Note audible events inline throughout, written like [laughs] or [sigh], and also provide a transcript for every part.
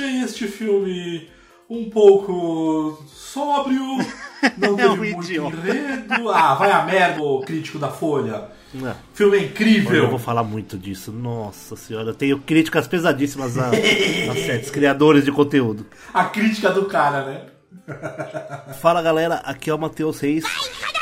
Achei este filme um pouco sóbrio, [laughs] não É um teve muito idiota. enredo. Ah, vai a merda, ô crítico da Folha. Não. Filme é Olha, incrível. eu vou falar muito disso. Nossa senhora, eu tenho críticas pesadíssimas a, a [laughs] certos criadores de conteúdo. A crítica do cara, né? [laughs] Fala galera, aqui é o Matheus Reis.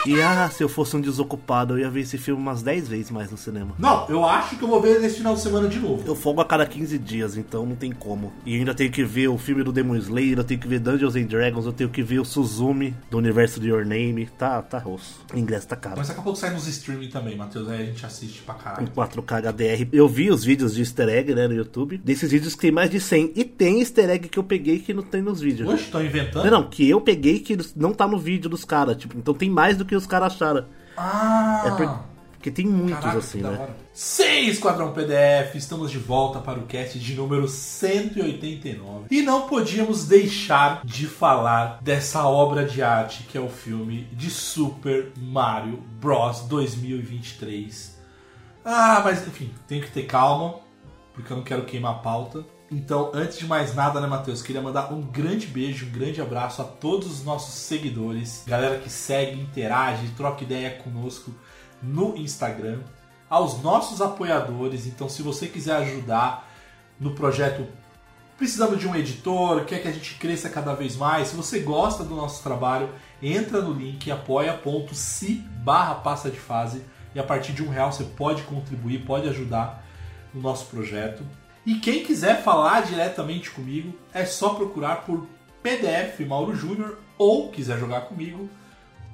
E ah, se eu fosse um desocupado, eu ia ver esse filme umas 10 vezes mais no cinema. Não, eu acho que eu vou ver nesse final de semana de novo. Eu folgo a cada 15 dias, então não tem como. E ainda tenho que ver o filme do Demon Slayer, eu tenho que ver Dungeons and Dragons, eu tenho que ver o Suzumi do universo de Your Name. Tá, tá rosto. O ingresso tá caro. Mas daqui a pouco sai nos streaming também, Matheus. Aí a gente assiste pra Em caralho. 4K HDR. Eu vi os vídeos de easter egg, né, no YouTube. Desses vídeos que tem mais de 100. E tem easter egg que eu peguei que não tem nos vídeos. Oxe, estão inventando? Não, não, que eu peguei que não tá no vídeo dos caras. Tipo, então tem mais do que os caras acharam. Ah! É por- porque tem muitos Caraca, assim, né? Sim, Esquadrão PDF, estamos de volta para o cast de número 189. E não podíamos deixar de falar dessa obra de arte que é o filme de Super Mario Bros 2023. Ah, mas enfim, tenho que ter calma, porque eu não quero queimar a pauta. Então, antes de mais nada, né, Matheus? Queria mandar um grande beijo, um grande abraço a todos os nossos seguidores, galera que segue, interage, troca ideia conosco no Instagram, aos nossos apoiadores. Então, se você quiser ajudar no projeto, precisamos de um editor, quer que a gente cresça cada vez mais. Se você gosta do nosso trabalho, entra no link apoia.se barra passa de fase e a partir de um real você pode contribuir, pode ajudar no nosso projeto. E quem quiser falar diretamente comigo, é só procurar por PDF Mauro Júnior ou quiser jogar comigo,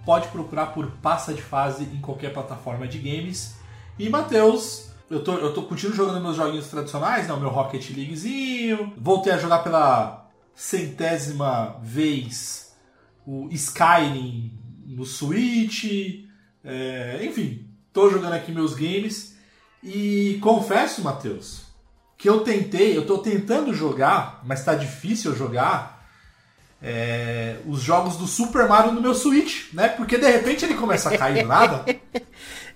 pode procurar por Passa de Fase em qualquer plataforma de games. E Matheus, eu tô, eu tô continuo jogando meus joguinhos tradicionais, né? O meu Rocket Leaguezinho. Voltei a jogar pela centésima vez o Skyrim no Switch. É, enfim, tô jogando aqui meus games. E confesso, Matheus, que eu tentei, eu tô tentando jogar, mas tá difícil jogar é, os jogos do Super Mario no meu Switch, né? Porque de repente ele começa a cair do nada. [laughs]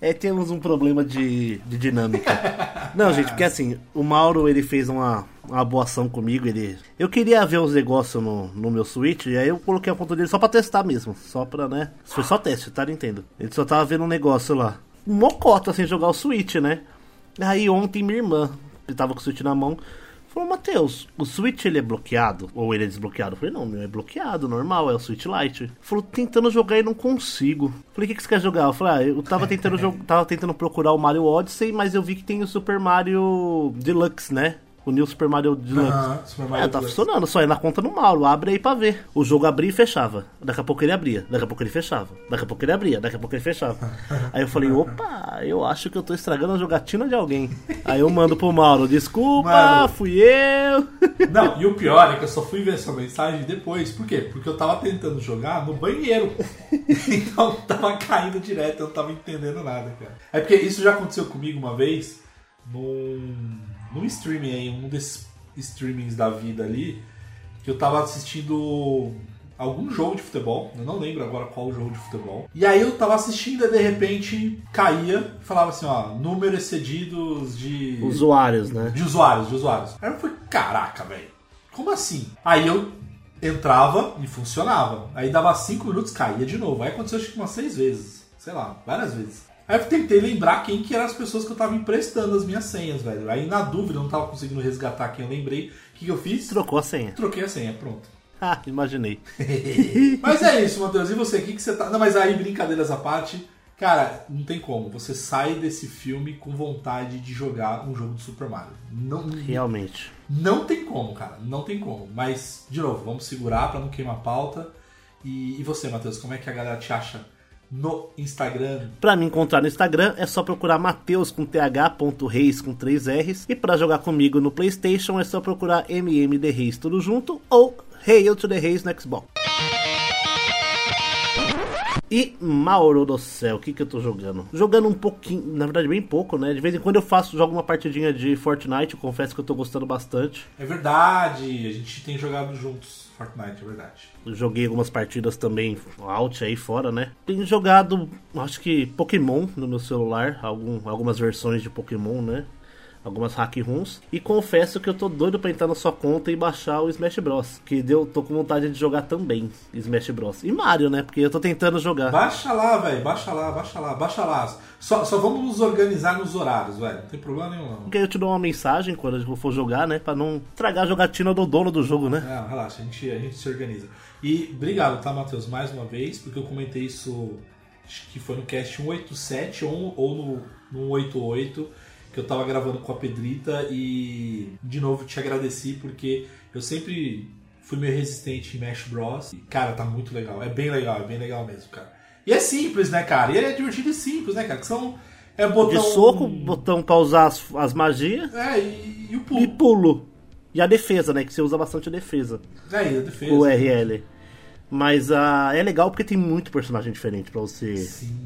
É, temos um problema de, de dinâmica. [laughs] Não, gente, porque assim, o Mauro ele fez uma, uma boa ação comigo. Ele, eu queria ver os negócios no, no meu Switch, e aí eu coloquei a conta dele só pra testar mesmo. Só pra, né? Foi só teste, tá? Nintendo. Ele só tava vendo um negócio lá. Um mocota sem jogar o Switch, né? Aí ontem minha irmã, que tava com o Switch na mão, falou: Matheus, o Switch ele é bloqueado? Ou ele é desbloqueado? Eu falei: Não, meu é bloqueado, normal, é o Switch Lite. Falou: Tentando jogar e não consigo. Falei: O que, que você quer jogar? Eu falei: Ah, eu tava tentando, tava tentando procurar o Mario Odyssey, mas eu vi que tem o Super Mario Deluxe, né? O New Super Mario Deluxe. Aham, Super Mario é, tá Deluxe. funcionando, só é na conta do Mauro, abre aí pra ver. O jogo abria e fechava. Daqui a pouco ele abria, daqui a pouco ele fechava. Daqui a pouco ele abria, daqui a pouco ele fechava. [laughs] Aí eu falei, opa, eu acho que eu tô estragando a jogatina de alguém. Aí eu mando pro Mauro, desculpa, fui eu. [laughs] Não, e o pior é que eu só fui ver essa mensagem depois. Por quê? Porque eu tava tentando jogar no banheiro. [laughs] então tava caindo direto, eu não tava entendendo nada, cara. É porque isso já aconteceu comigo uma vez num, num streaming aí, um desses streamings da vida ali, que eu tava assistindo algum jogo de futebol, eu não lembro agora qual jogo de futebol. E aí eu tava assistindo e de repente caía e falava assim, ó, número excedidos de Usuários, né? de usuários, de usuários. Aí eu falei, caraca, velho, como assim? Aí eu entrava e funcionava. Aí dava 5 minutos, caía de novo. Aí aconteceu acho que umas 6 vezes. Sei lá, várias vezes. Aí eu tentei lembrar quem que eram as pessoas que eu tava emprestando as minhas senhas, velho. Aí na dúvida, eu não tava conseguindo resgatar quem eu lembrei. O que, que eu fiz? Trocou a senha. Troquei a senha, pronto. [laughs] Ah, imaginei. [laughs] Mas é isso, Matheus. E você, o que, que você tá. Não, mas aí, brincadeiras à parte, cara, não tem como. Você sai desse filme com vontade de jogar um jogo de Super Mario. Não, Realmente. não tem como, cara. Não tem como. Mas, de novo, vamos segurar pra não queimar a pauta. E, e você, Matheus, como é que a galera te acha no Instagram? Pra me encontrar no Instagram é só procurar Mateus com th.reis com 3 R's. E pra jogar comigo no Playstation é só procurar MMD Reis tudo junto ou Hail to the Reis no Xbox. E Mauro do céu, o que que eu tô jogando? Jogando um pouquinho, na verdade bem pouco, né? De vez em quando eu faço, jogo uma partidinha de Fortnite, eu confesso que eu tô gostando bastante. É verdade, a gente tem jogado juntos Fortnite, é verdade. Joguei algumas partidas também out aí fora, né? Tenho jogado, acho que Pokémon no meu celular, algum, algumas versões de Pokémon, né? Algumas hack runs. E confesso que eu tô doido pra entrar na sua conta e baixar o Smash Bros. Que deu, tô com vontade de jogar também Smash Bros. E Mario, né? Porque eu tô tentando jogar. Baixa lá, velho, baixa lá, baixa lá, baixa lá. Só, só vamos nos organizar nos horários, velho. Não tem problema nenhum, não. Porque eu te dou uma mensagem quando eu for jogar, né? Pra não estragar a jogatina do dono do jogo, né? Não, relaxa, a gente, a gente se organiza. E obrigado, tá, Matheus, mais uma vez, porque eu comentei isso, acho que foi no cast 187 ou, ou no, no 188, que eu tava gravando com a Pedrita e, de novo, te agradeci, porque eu sempre fui meio resistente em Smash Bros. E, cara, tá muito legal, é bem legal, é bem legal mesmo, cara. E é simples, né, cara? E ele é divertido e simples, né, cara? Que são... É botão... De soco, botão pra usar as, as magias É, e, e o pulo. e pulo. E a defesa, né? Que você usa bastante a defesa. É, e a defesa. o RL. Mas ah, é legal porque tem muito personagem diferente pra você Sim.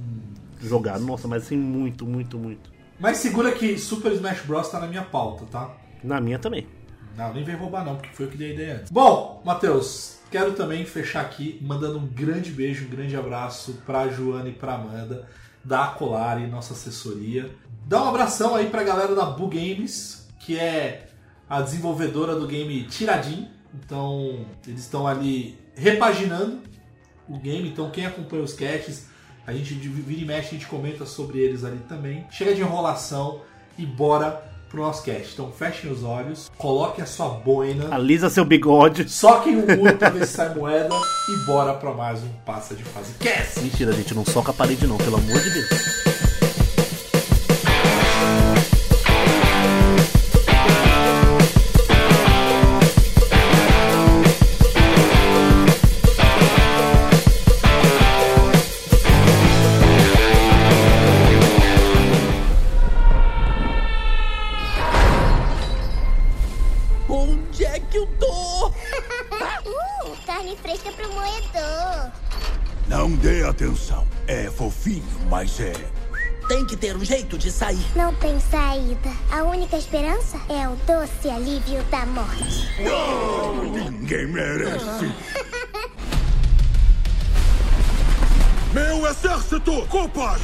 jogar. Nossa, mas assim, muito, muito, muito. Mas segura que Super Smash Bros tá na minha pauta, tá? Na minha também. Não, nem vem roubar não, porque foi eu que dei a ideia antes. Bom, Matheus, quero também fechar aqui mandando um grande beijo, um grande abraço pra Joana e pra Amanda da Acolari, nossa assessoria. Dá um abração aí pra galera da Bu Games, que é a desenvolvedora do game Tiradim. Então, eles estão ali repaginando o game. Então, quem acompanha os casts, a gente vira e mexe, a gente comenta sobre eles ali também. Chega de enrolação e bora pro nosso cast. Então, fechem os olhos, coloquem a sua boina, Alisa seu bigode. soquem o muro pra ver se sai moeda e bora pra mais um Passa de Fase Cast. Mentira, gente, não soca a parede não, pelo amor de Deus. Ter um jeito de sair. Não tem saída. A única esperança é o doce alívio da morte. Ninguém merece. [laughs] Meu exército! Copas!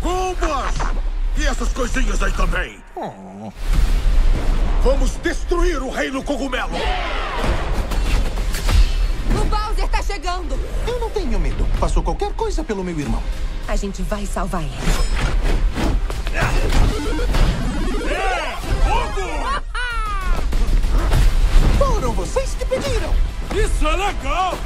Combas! E essas coisinhas aí também! Vamos destruir o Reino Cogumelo! O Bowser tá chegando! Eu não tenho medo. Passou qualquer coisa pelo meu irmão. A gente vai salvar ele. Vocês que pediram. Isso é legal!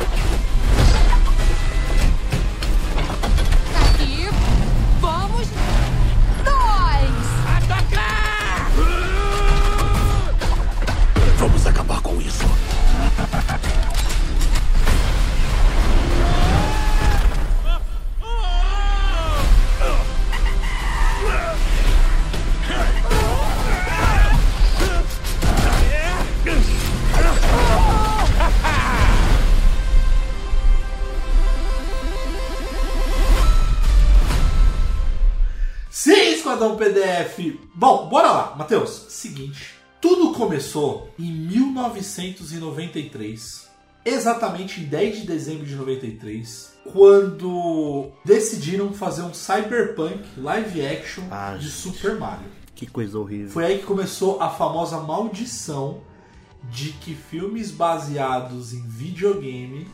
Esquadrão PDF! Bom, bora lá, Matheus. Seguinte, tudo começou em 1993, exatamente em 10 de dezembro de 93, quando decidiram fazer um cyberpunk live action Ah, de gente. Super Mario. Que coisa horrível. Foi aí que começou a famosa maldição de que filmes baseados em videogame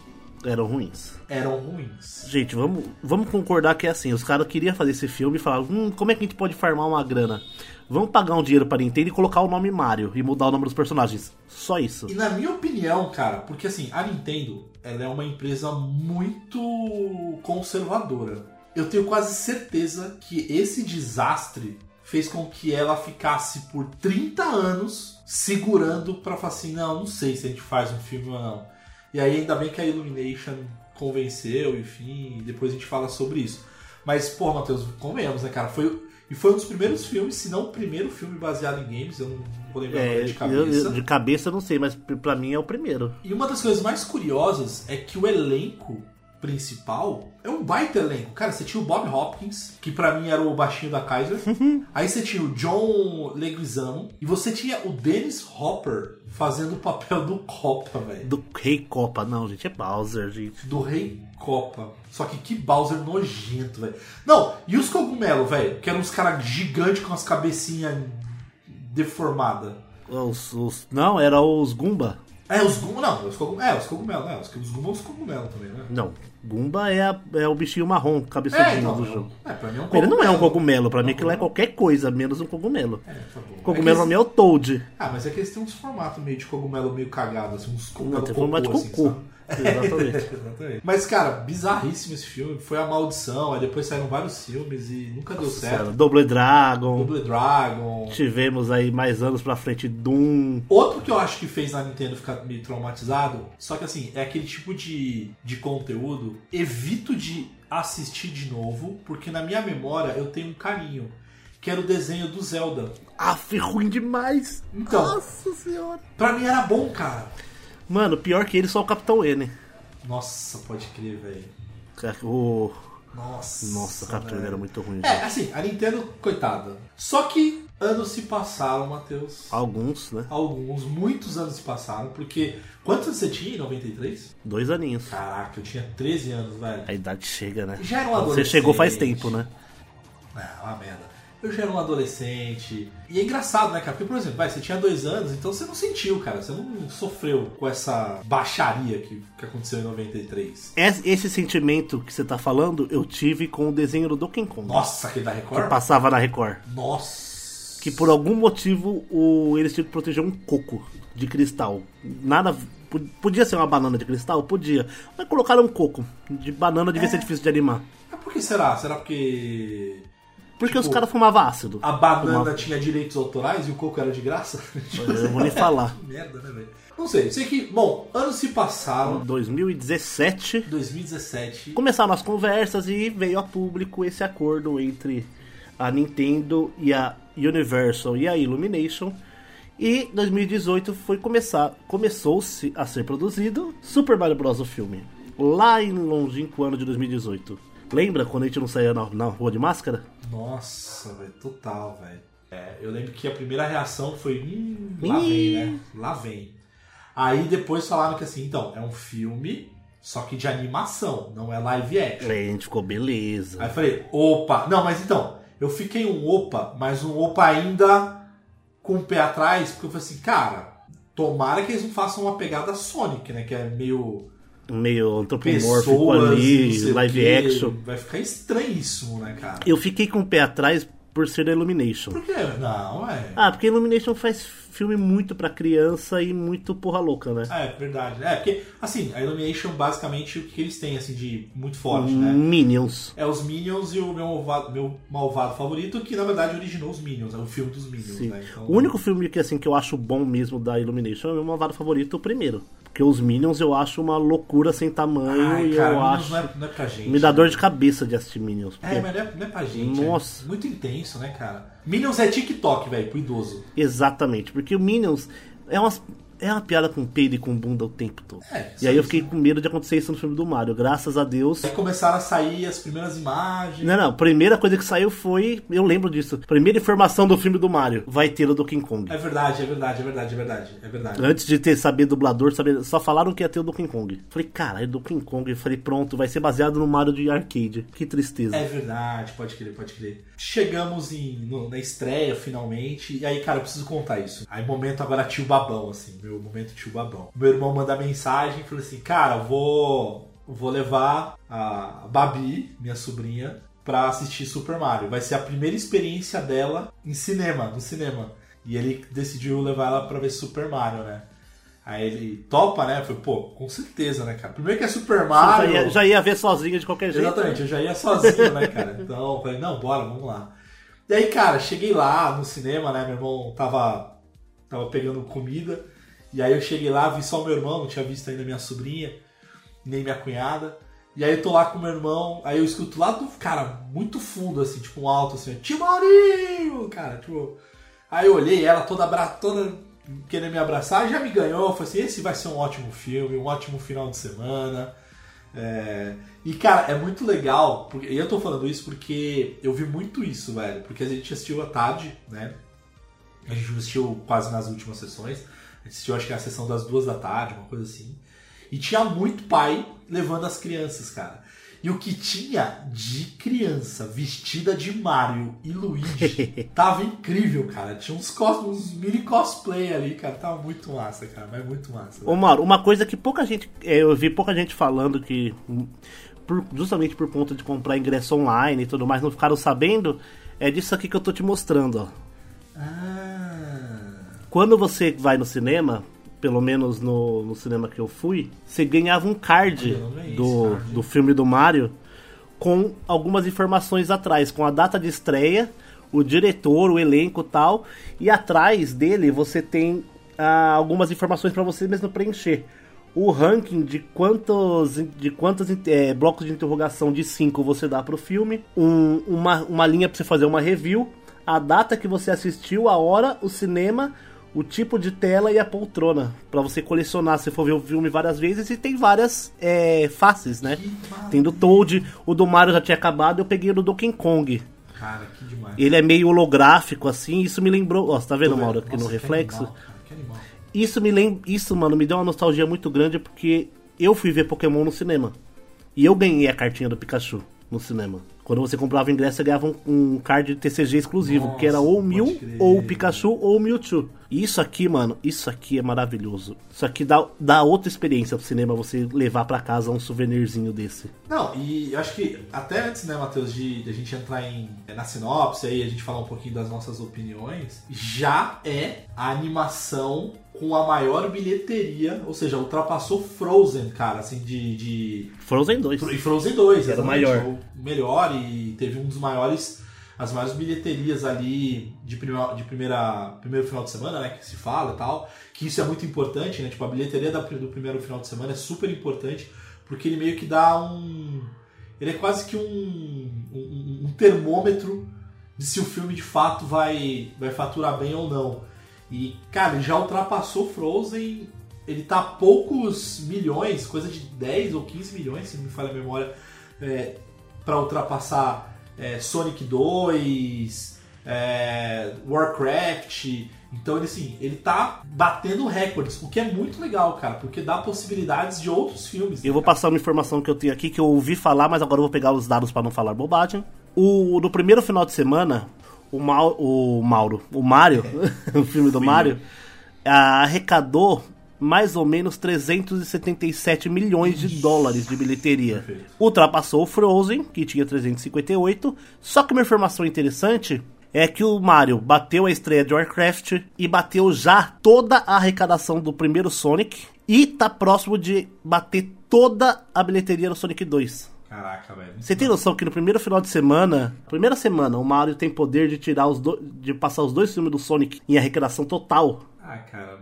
Eram ruins. eram ruins. Gente, vamos, vamos concordar que é assim, os caras queriam fazer esse filme e falaram, hum, como é que a gente pode farmar uma grana? Vamos pagar um dinheiro pra Nintendo e colocar o nome Mario e mudar o nome dos personagens. Só isso. E na minha opinião, cara, porque assim, a Nintendo, ela é uma empresa muito conservadora. Eu tenho quase certeza que esse desastre fez com que ela ficasse por 30 anos segurando pra falar assim, não, não sei se a gente faz um filme ou não. E aí ainda bem que a Illumination convenceu, enfim, e depois a gente fala sobre isso. Mas, pô, Matheus, convenhamos, né, cara? Foi, e foi um dos primeiros filmes, se não o primeiro filme baseado em games, eu não vou lembrar É, de cabeça. eu- de cabeça eu não sei, mas p- pra mim é o primeiro. E uma das coisas mais curiosas é que o elenco principal é um baita elenco. Cara, você tinha o Bob Hopkins, que pra mim era o baixinho da Kaiser. Aí você tinha o John Leguizamo. E você tinha o Dennis Hopper fazendo o papel do Copa, velho. Do Rei Copa, não, gente, é Bowser, gente. Do Rei Copa. Só que que Bowser nojento, velho. Não, e os cogumelos, velho? Que eram uns caras gigantes com as cabecinhas deformadas. Os, os- não, era os Goomba. É, os Gumba, não, os cogumelos. É, os cogumelos, né? Os, os Gumba são os cogumelos também, né? Não, Goomba é, a- é o bichinho marrom, É, cabeçudinho então, do é, jogo. é, pra mim é um Ele não é um cogumelo. cogumelo, pra mim aquilo é qualquer coisa, menos um cogumelo. É, tá bom. Cogumelo É pra mim é o Toad. Ah, mas é que eles têm uns formatos meio de cogumelo meio cagado, assim, uns Não, cogumelos tem formato de cocô, assim, cocô. Exatamente. [laughs] Exatamente. Mas, cara, bizarríssimo esse filme. Foi a maldição, aí depois saíram vários filmes e nunca deu certo. Double Dragon. Double Dragon. Tivemos aí mais anos pra frente Doom. Outro que eu acho que fez a Nintendo ficar meio traumatizado, só que assim, é aquele tipo de, de conteúdo, evito de assistir de novo, porque na minha memória eu tenho um carinho, que era o desenho do Zelda. Aff, ruim demais. Então, Nossa senhora. pra mim era bom, cara. Mano, pior que ele, só o Capitão N. Nossa, pode crer, velho. O... Nossa. Nossa, o Capitão N era muito ruim. É, gente. assim, a Nintendo, coitada. Só que anos se passaram, Matheus. Alguns, né? Alguns, muitos anos se passaram, porque. Quantos anos você tinha em 93? Dois aninhos. Caraca, eu tinha 13 anos, velho. A idade chega, né? Já era um Você adolescente. chegou faz tempo, né? Ah, uma merda. Eu já era um adolescente. E é engraçado, né, cara? Porque, por exemplo, vai, você tinha dois anos, então você não sentiu, cara. Você não sofreu com essa baixaria que, que aconteceu em 93. Esse sentimento que você tá falando, eu tive com o desenho do Donkey Kong. Nossa, aquele da Que Record? passava na Record. Nossa. Que por algum motivo o, eles tinham que proteger um coco de cristal. Nada. po- Podia ser uma banana de cristal? Podia. Mas colocaram um coco. De banana devia ser difícil de animar. Mas por que será? Será porque. Porque Tipo, os caras fumavam ácido. A banana Fumava- tinha direitos autorais e o coco era de graça? [laughs] Eu não vou nem falar. Que [laughs] merda, né, velho? Não sei. Sei que, bom, anos se passaram. 2017. 2017. Começaram as conversas e veio a público esse acordo entre a Nintendo e a Universal e a Illumination. E 2018 foi começar, começou-se a ser produzido Super Mario Bros. o filme. Lá em longínquo ano de 2018. Lembra quando a gente não saía na, na rua de máscara? Nossa, velho, total, velho. É, eu lembro que a primeira reação foi, hum, lá vem, né? Lá vem. Aí depois falaram que assim, então, é um filme, só que de animação, não é live action. Aí a gente ficou beleza. Aí eu falei, opa, não, mas então, eu fiquei um opa, mas um opa ainda com o pé atrás, porque eu falei assim, cara, tomara que eles não façam uma pegada Sonic, né? Que é meio Meio antropomórfico pessoas, ali, live action. Vai ficar estranhíssimo, né, cara? Eu fiquei com o pé atrás por ser da Illumination. Por quê? Não, é. Ah, porque a Illumination faz filme muito pra criança e muito porra louca, né? É, verdade. É, porque, assim, a Illumination, basicamente, o que eles têm, assim, de muito forte, né? Minions. É os Minions e o meu malvado, meu malvado favorito, que na verdade originou os Minions, é o filme dos Minions, Sim. né? Então, O único filme que assim que eu acho bom mesmo da Illumination é o meu malvado favorito, o primeiro. Porque os Minions eu acho uma loucura sem tamanho Ai, e cara, eu Minions acho. não é, não é pra gente. Me dá né? dor de cabeça de assistir Minions. É, mas não é, não é pra gente. Nossa. É muito intenso, né, cara? Minions é TikTok, velho, pro idoso. Exatamente, porque o Minions é umas. É uma piada com peido e com bunda o tempo todo. É, e aí eu fiquei com medo de acontecer isso no filme do Mario. Graças a Deus. Aí começaram a sair as primeiras imagens. Não, não. A primeira coisa que saiu foi. Eu lembro disso. Primeira informação do filme do Mario. Vai ter o do King Kong. É verdade, é verdade, é verdade, é verdade, é verdade. Antes de ter saber dublador, saber, só falaram que ia ter o do King Kong. Falei, caralho, do King Kong. Eu falei, pronto, vai ser baseado no Mario de arcade. Que tristeza. É verdade, pode crer, pode crer. Chegamos em, no- na estreia, finalmente. E aí, cara, eu preciso contar isso. Aí, momento agora tio babão, assim. Meu momento tio babão. Meu irmão manda mensagem e falou assim: Cara, vou, vou levar a Babi, minha sobrinha, pra assistir Super Mario. Vai ser a primeira experiência dela em cinema, no cinema. E ele decidiu levar ela pra ver Super Mario, né? Aí ele topa, né? Falei, pô, com certeza, né, cara? Primeiro que é Super Já Mario. ia, já ia ver sozinho de qualquer jeito. Exatamente, eu já ia sozinho, né, cara? Então, falei, não, bora, vamos lá. E aí, cara, cheguei lá no cinema, né? Meu irmão tava, tava pegando comida. E aí eu cheguei lá, vi só meu irmão, não tinha visto ainda minha sobrinha, nem minha cunhada. E aí eu tô lá com meu irmão, aí eu escuto lá do, cara, muito fundo, assim, tipo um alto, assim, Timorinho! Cara, tipo... Aí eu olhei ela toda, abra... toda querendo me abraçar, já me ganhou. Falei assim: esse vai ser um ótimo filme, um ótimo final de semana. É, E, cara, é muito legal. Porque... E eu tô falando isso porque eu vi muito isso, velho. Porque a gente assistiu à tarde, né? A gente assistiu quase nas últimas sessões. Assistiu, acho que a sessão das duas da tarde, uma coisa assim. E tinha muito pai levando as crianças, cara. E o que tinha de criança vestida de Mario e Luigi [laughs] tava incrível, cara. Tinha uns, cos... uns mini cosplay ali, cara. Tava muito massa, cara. Mas muito massa. Ô Mauro, uma coisa que pouca gente. é, Eu vi pouca gente falando que. hum, por- justamente por conta de comprar ingresso online e tudo mais, não ficaram sabendo. É disso aqui que eu tô te mostrando, ó. Ah. Quando você vai no cinema, pelo menos no, no cinema que eu fui, você ganhava um card ganhei esse do, card. do filme do Mario com algumas informações atrás, com a data de estreia, o diretor, o elenco e tal. E atrás dele você tem ah, algumas informações para você mesmo preencher. O ranking de quantos, de quantos eh, blocos de interrogação de 5 você dá pro filme, um- uma, uma linha para você fazer uma review, a data que você assistiu, a hora, o cinema, o tipo de tela e a poltrona. Pra você colecionar, se for ver o filme várias vezes. E tem várias é, faces, né? Tem do Toad, o do Mario já tinha acabado, eu peguei o do Donkey Kong. Cara, que demais. Ele é meio holográfico, assim, isso me lembrou. Ó, você tá vendo. Mauro, aqui Nossa, no reflexo? animal, animal. Isso me lembra. Isso, mano, me deu uma nostalgia muito grande porque eu fui ver Pokémon no cinema. E eu ganhei a cartinha do Pikachu no cinema. Quando você comprava ingresso, você ganhava um, um card de TCG exclusivo, Nossa, que era ou o Mew, crer. ou o Pikachu, ou o Mewtwo. E isso aqui, mano, isso aqui é maravilhoso. Isso aqui dá, dá outra experiência pro cinema você levar pra casa um souvenirzinho desse. Não, e eu acho que até antes, né, Matheus, de, de a gente entrar em, na sinopse aí, a gente falar um pouquinho das nossas opiniões, já é a animação com a maior bilheteria, ou seja, ultrapassou Frozen, cara, assim, de. de... Frozen 2. E Frozen 2, Era o maior. O melhor e teve um dos maiores. As maiores bilheterias ali de, prima, de primeira, primeiro final de semana, né? Que se fala e tal. Que isso é muito importante, né? Tipo, a bilheteria do primeiro final de semana é super importante, porque ele meio que dá um. Ele é quase que um, um, um termômetro de se o filme de fato vai, vai faturar bem ou não. E, cara, ele já ultrapassou Frozen. Ele tá a poucos milhões, coisa de 10 ou 15 milhões, se não me falha a memória, é, para ultrapassar é, Sonic 2, é, Warcraft. Então ele assim, ele tá batendo recordes, o que é muito legal, cara, porque dá possibilidades de outros filmes. né, Eu vou cara? passar uma informação que eu tenho aqui que eu ouvi falar, mas agora eu vou pegar os dados para não falar bobagem. O no primeiro final de semana, o, Mau, o Mauro, o Mario, [laughs] o filme do Mario, arrecadou mais ou menos 377 milhões de dólares de bilheteria. Perfeito. Ultrapassou o Frozen, que tinha 358. Só que uma informação interessante é que o Mario bateu a estreia de Warcraft e bateu já toda a arrecadação do primeiro Sonic e tá próximo de bater toda a bilheteria do Sonic 2. Caraca, velho. Você tem noção que no primeiro final de semana, primeira semana, o Mario tem poder de tirar os do, de passar os dois filmes do Sonic em arrecadação total. Ah, cara,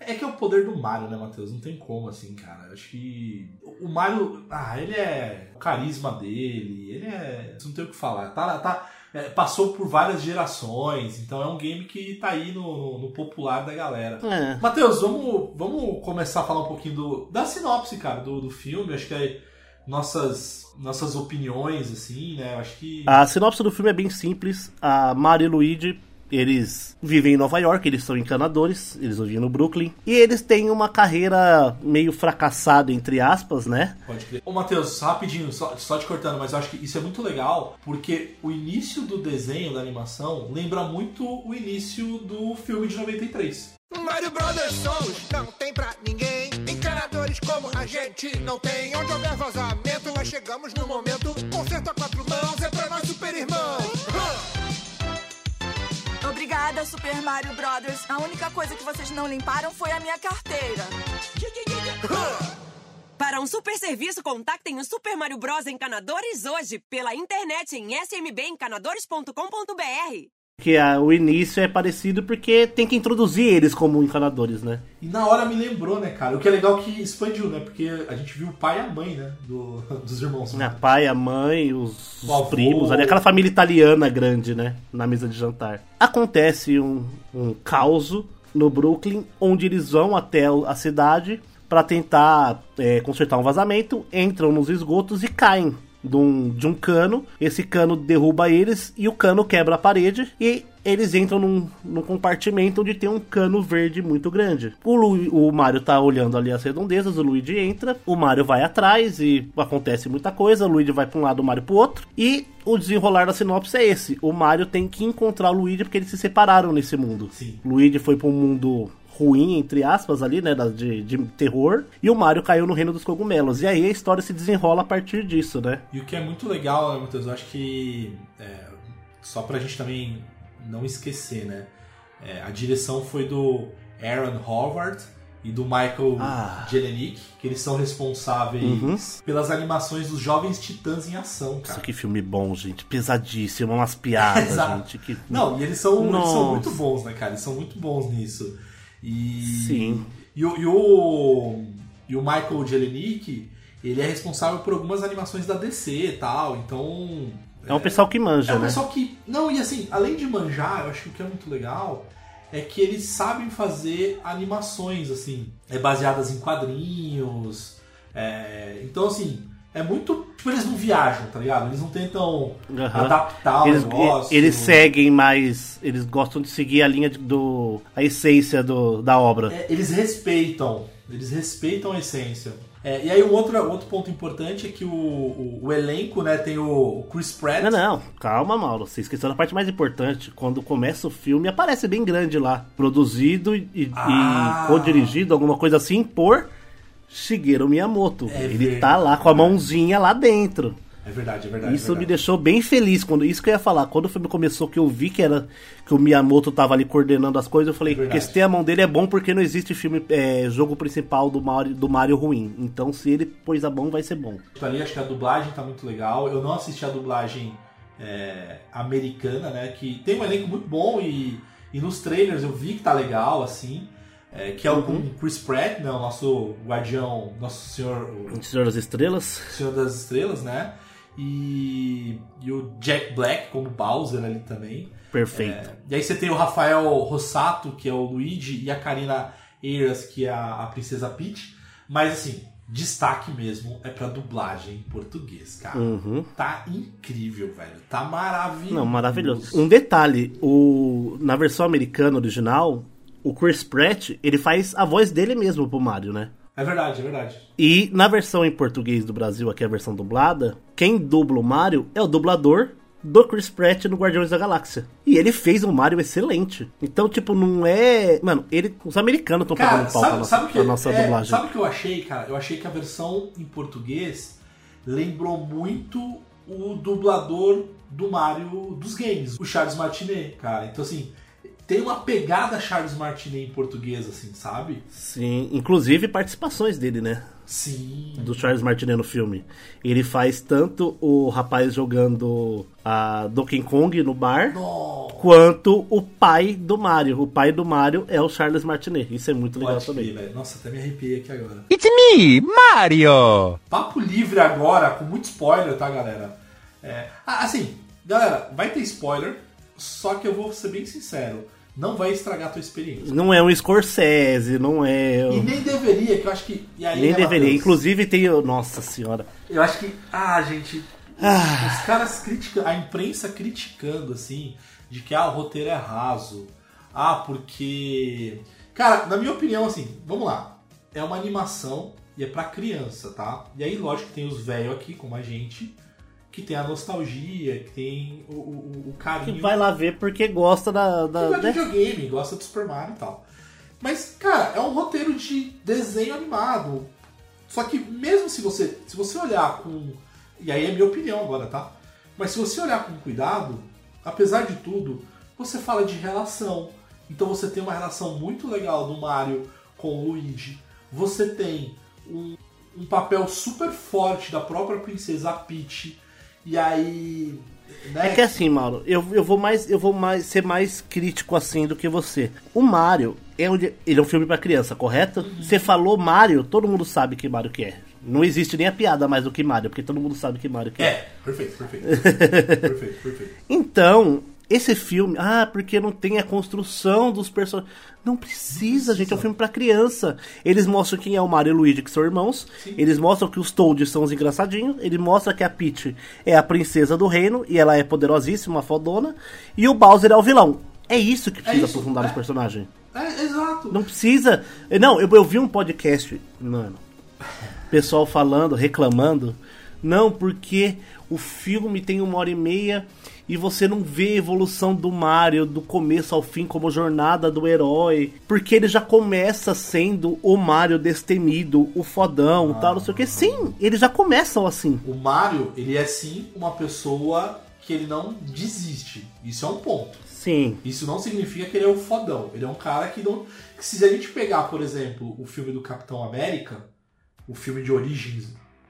é que é o poder do Mario, né, Matheus? Não tem como, assim, cara. Eu Acho que o Mario, ah, ele é o carisma dele, ele é, não tem o que falar. Tá, tá, é, passou por várias gerações, então é um game que tá aí no, no- popular da galera. É. Matheus, vamos, vamos começar a falar um pouquinho do, da sinopse, cara, do, do filme. Acho que é nossas, nossas opiniões, assim, né? Eu Acho que. A sinopse do filme é bem simples. A Mario e Luigi, eles vivem em Nova York, eles são encanadores, eles vivem no Brooklyn. E eles têm uma carreira meio fracassada, entre aspas, né? Pode crer. Ô, Matheus, rapidinho, só, só te cortando, mas eu acho que isso é muito legal, porque o início do desenho, da animação, lembra muito o início do filme de 93. Mario Brothers somos, não tem pra ninguém. Encanadores como a gente não tem. Onde houver vazamento, nós chegamos no momento. Concerto a quatro mãos é pra nós super irmãos. Obrigada, Super Mario Brothers. A única coisa que vocês não limparam foi a minha carteira. Para um super serviço, contactem o Super Mario Bros. Encanadores hoje pela internet em smbencanadores.com.br. Que a- o início é parecido porque tem que introduzir eles como encanadores, né? E na hora me lembrou, né, cara? O que é legal que expandiu, né? Porque a gente viu o pai e a mãe, né? Do, [laughs] dos irmãos. A pai, a mãe, os, os primos, ali, aquela família italiana grande, né? Na mesa de jantar. Acontece um, um caos no Brooklyn, onde eles vão até a cidade para tentar é, consertar um vazamento, entram nos esgotos e caem de um, de um cano. Esse cano derruba eles e o cano quebra a parede e eles entram num, num compartimento onde tem um cano verde muito grande. O, Lu, o Mario tá olhando ali as redondezas, o Luigi entra, o Mario vai atrás e acontece muita coisa, o Luigi vai pra um lado, o Mario pro outro. E o desenrolar da sinopse é esse: o Mario tem que encontrar o Luigi porque eles se separaram nesse mundo. Sim. Luigi foi pra um mundo ruim, entre aspas, ali, né? De, de terror. E o Mario caiu no reino dos cogumelos. E aí a história se desenrola a partir disso, né? E o que é muito legal, né, Matheus? Eu acho que. é, só pra gente também não esquecer, né? É, a direção foi do Aaron Howard e do Michael Ah. Jelenic, que eles são responsáveis Uhum. pelas animações dos Jovens Titãs em Ação, cara. que filme bom, gente. Pesadíssimo, umas piadas, [laughs] gente. Que... Não, e eles são, eles são muito bons, né, cara? Eles são muito bons nisso. E, Sim. E o, e o, e o Michael Jelenic, ele é responsável por algumas animações da DC e tal, então... É um pessoal que manja, É um né? pessoal que. Não, e assim, além de manjar, eu acho que o que é muito legal é que eles sabem fazer animações, assim, é, baseadas em quadrinhos. é, então, assim, é muito. Tipo, eles não viajam, tá ligado? Eles não tentam Aham. adaptar o Eles, negócio. eles seguem mais. Eles gostam de seguir a linha do. a essência do, da obra. É, eles respeitam. Eles respeitam a essência. É, e aí o outro, outro ponto importante é que o, o, o elenco, né, tem o, o Chris Pratt. Não, não, calma, Mauro. Você esqueceu da parte mais importante. Quando começa o filme, aparece bem grande lá. Produzido e- Ah. e co-dirigido, alguma coisa assim, por Shigeru Miyamoto. É Ele tá lá com a mãozinha lá dentro. É verdade, é verdade. Isso é me verdade. deixou bem feliz quando isso que eu ia falar. Quando o filme começou, que eu vi que era que o Miyamoto tava ali coordenando as coisas, eu falei É verdade. ter a mão dele é bom porque não existe filme é, jogo principal do Mario, do Mario ruim. Então se ele pôs a mão, vai ser bom. Ali acho que a dublagem tá muito legal. Eu não assisti a dublagem é, americana, né? Que tem um elenco muito bom e, e nos trailers eu vi que tá legal, assim. É, que é o com Chris Pratt, né? O nosso guardião, nosso senhor, o Senhor das Estrelas. Senhor das Estrelas, né? E, e o Jack Black como Bowser ali também. Perfeito. É, e aí você tem o Rafael Rossato, que é o Luigi, e a Karina Eiras, que é a, a Princesa Peach. Mas assim, destaque mesmo é pra dublagem em português, cara. Uhum. Tá incrível, velho. Tá maravilhoso. Não, maravilhoso. Um detalhe, o na versão americana original, o Chris Pratt, ele faz a voz dele mesmo pro Mario, né? É verdade, é verdade. E na versão em português do Brasil, aqui é a versão dublada, quem dubla o Mario é o dublador do Chris Pratt no Guardiões da Galáxia. E ele fez um Mario excelente. Então, tipo, não é. Mano, ele, os americanos estão pagando pau pra sabe, nossa, sabe o que, pra nossa é, dublagem. sabe o que eu achei, cara? Eu achei que a versão em português lembrou muito o dublador do Mario dos games, o Charles Martinet, cara. Então, assim, tem uma pegada Charles Martinet em português, assim, sabe? Sim, inclusive participações dele, né? Sim. Do Charles Martinet no filme. Ele faz tanto o rapaz jogando a Donkey Kong no bar, Nossa. quanto o pai do Mario. O pai do Mario é o Charles Martinet. Isso é muito legal Pode também. crer, velho. Nossa, até me arrepiei aqui agora. It's me, Mario! Papo livre agora, com muito spoiler, tá, galera? É, ah, assim, galera, vai ter spoiler, só que eu vou ser bem sincero, não vai estragar a tua experiência. Não é um Scorsese, não é. E nem deveria, que eu acho que. Nem né, deveria. Inclusive tem. Nossa senhora. Eu acho que. Ah, gente. Ah. Os caras criticando. A imprensa criticando, assim, de que ah, o roteiro é raso. Ah, porque. Cara, na minha opinião, assim, vamos lá. É uma animação e é pra criança, tá? E aí, lógico que tem os velhos aqui, como a gente, que tem a nostalgia, que tem o, o, o Que carinho. vai lá ver porque gosta da. da Gosta de né? videogame, gosta do Super Mario e tal. Mas, cara, é um roteiro de desenho animado. Só que mesmo se você, se você olhar com. E aí é minha opinião agora, tá? Mas se você olhar com cuidado, apesar de tudo, você fala de relação. Então você tem uma relação muito legal do Mario com o Luigi. Você tem um, um papel super forte da própria princesa Peach. E aí. Né? É que assim, Mauro, eu, eu vou mais eu vou mais ser mais crítico assim do que você. O Mario é ele é um filme pra criança, correto? Você falou Mario, todo mundo sabe que Mario que é. Não existe nem a piada mais do que Mario, porque todo mundo sabe que Mario que é. É, perfeito, perfeito. perfeito, perfeito. [laughs] Então, esse filme, ah, porque não tem a construção dos personagens. Não precisa, gente, é um filme pra criança. Eles mostram quem é o Mario e o Luigi, que são irmãos. Eles mostram que os Toads são os engraçadinhos. Ele mostra que a Peach é a princesa do reino e ela é poderosíssima, fodona. E o Bowser é o vilão. É isso que precisa isso, aprofundar é. nos personagens. É, exato. Não precisa. Não, eu, eu vi um podcast, mano. Pessoal falando, reclamando. Não, porque o filme tem uma hora e meia e você não vê a evolução do Mario do começo ao fim como jornada do herói. Porque ele já começa sendo o Mario destemido, o fodão, tal, não sei o que. Sim, eles já começam assim. O Mario, ele é sim uma pessoa que ele não desiste. Isso é um ponto. Sim. Isso não significa que ele é o fodão. Ele é um cara que não. Que se a gente pegar, por exemplo, o filme do Capitão América, o filme de origens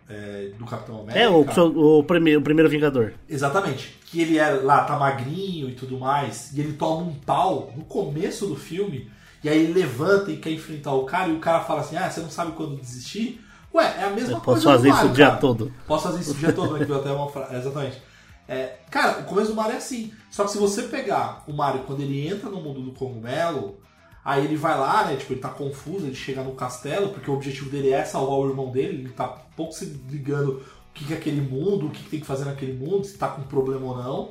é, do Capitão América. É o, o, primeiro, o primeiro Vingador. Exatamente. Que ele é lá, tá magrinho e tudo mais, e ele toma um pau no começo do filme, e aí ele levanta e quer enfrentar o cara, e o cara fala assim: Ah, você não sabe quando desistir? Ué, é a mesma Eu coisa. posso fazer Mario, isso o dia todo. Posso fazer isso o dia todo, né? Que até uma fra... [laughs] Exatamente. É, cara, o começo do Mario é assim. Só que se você pegar o Mario quando ele entra no mundo do cogumelo, aí ele vai lá, né? Tipo, ele tá confuso, ele chega no castelo, porque o objetivo dele é salvar o irmão dele, ele tá pouco se ligando o que, é aquele mundo, o que, tem que fazer naquele mundo, se tá com problema ou não.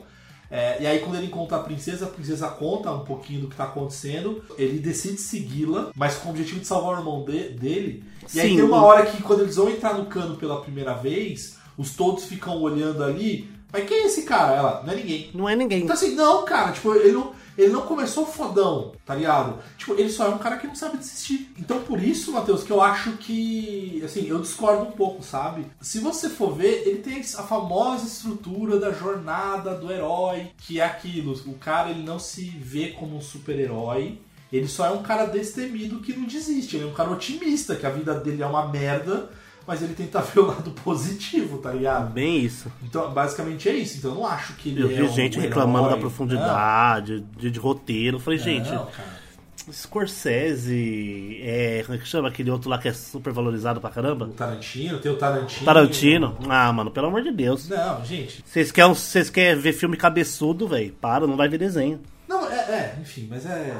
É, e aí quando ele encontra a princesa, a princesa conta um pouquinho do que tá acontecendo, ele decide segui-la, mas com o objetivo de salvar o irmão de- dele. E aí Sim, tem uma hora que quando eles vão entrar no cano pela primeira vez, os todos ficam olhando ali, mas quem é esse cara? Ela, não é ninguém. Não é ninguém. Então assim, não, cara, tipo, ele não, ele não começou fodão, tá ligado? Tipo, ele só é um cara que não sabe desistir. Então por isso, Matheus, que eu acho que, assim, eu discordo um pouco, sabe? Se você for ver, ele tem a famosa estrutura da jornada do herói, que é aquilo, o cara ele não se vê como um super-herói, ele só é um cara destemido que não desiste, ele é um cara otimista, que a vida dele é uma merda, mas ele tenta [laughs] ver o lado positivo, tá ligado? Bem isso. Então, basicamente é isso. Então eu não acho que ele Eu é vi um gente herói. reclamando da Não. profundidade, de, de roteiro. Eu falei, Não, gente, cara. Scorsese, é, como é que chama aquele outro lá que é super valorizado pra caramba? O Tarantino, tem o Tarantino. Tarantino. Ah, mano, pelo amor de Deus. Não, gente. Vocês querem, vocês querem ver filme cabeçudo, velho? Para, não vai ver desenho. Não, é, é, enfim, mas é.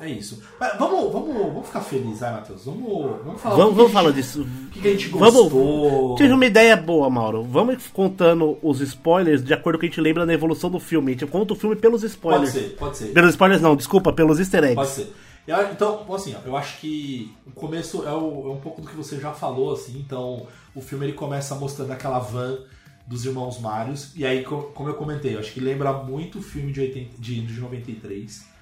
É isso. Mas vamos, vamos, vamos ficar felizes, vai, Matheus. Vamos, vamos falar Vamos, vamos falar disso. O que, que a gente gostou. Vamos. Tive uma ideia boa, Mauro. Vamos contando os spoilers de acordo com o que a gente lembra da evolução do filme. A gente conta o filme pelos Pode spoilers. ser, pode ser. Pelos spoilers não, desculpa, pelos easter eggs. Pode ser. Então, assim, eu acho que o começo é, o- é um pouco do que você já falou, assim. Então, o filme ele começa mostrando aquela van dos irmãos Marios. E aí, co- como eu comentei, eu acho que lembra muito o filme de, 80, de, de 93.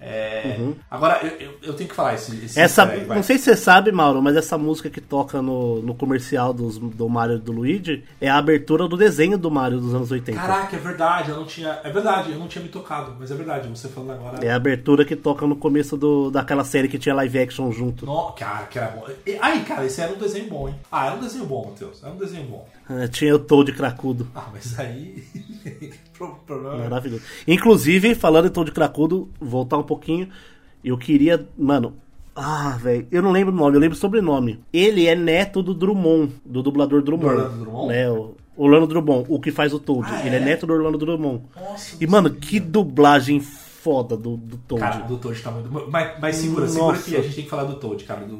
É, Uhum. Agora, eu, eu, eu tenho que falar esse, esse Essa, vai. não sei se você sabe, Mauro, mas essa música que toca no, no comercial dos, do Mario e do Luigi é a abertura do desenho do Mario dos anos 80. Caraca, é verdade, eu não tinha. É verdade, eu não tinha me tocado, mas é verdade, você falando agora. É a abertura que toca no começo do, daquela série que tinha live action junto. No, cara, que era bom. Aí, cara, esse era um desenho bom, hein? Ah, era um desenho bom, Matheus. Era um desenho bom. É, tinha o Toad cracudo. Ah, mas aí. [laughs] Pro- problema é- Maravilhoso. Inclusive, falando em Toad cracudo, voltar um pouquinho, eu queria. Mano. Ah, velho, eu não lembro o nome, eu lembro o sobrenome. Ele é neto do Drummond, do dublador Drummond. Do Orlando Drummond? Né, o Orlando Drummond, o que faz o Toad. Ah, Ele é é? neto do Orlando Drummond. Nossa, E, mano, que dublagem foda do, do Toad. Cara, do Toad tá muito. Mas, mas segura, segura Nossa. que a gente tem que falar do Toad, cara. Do,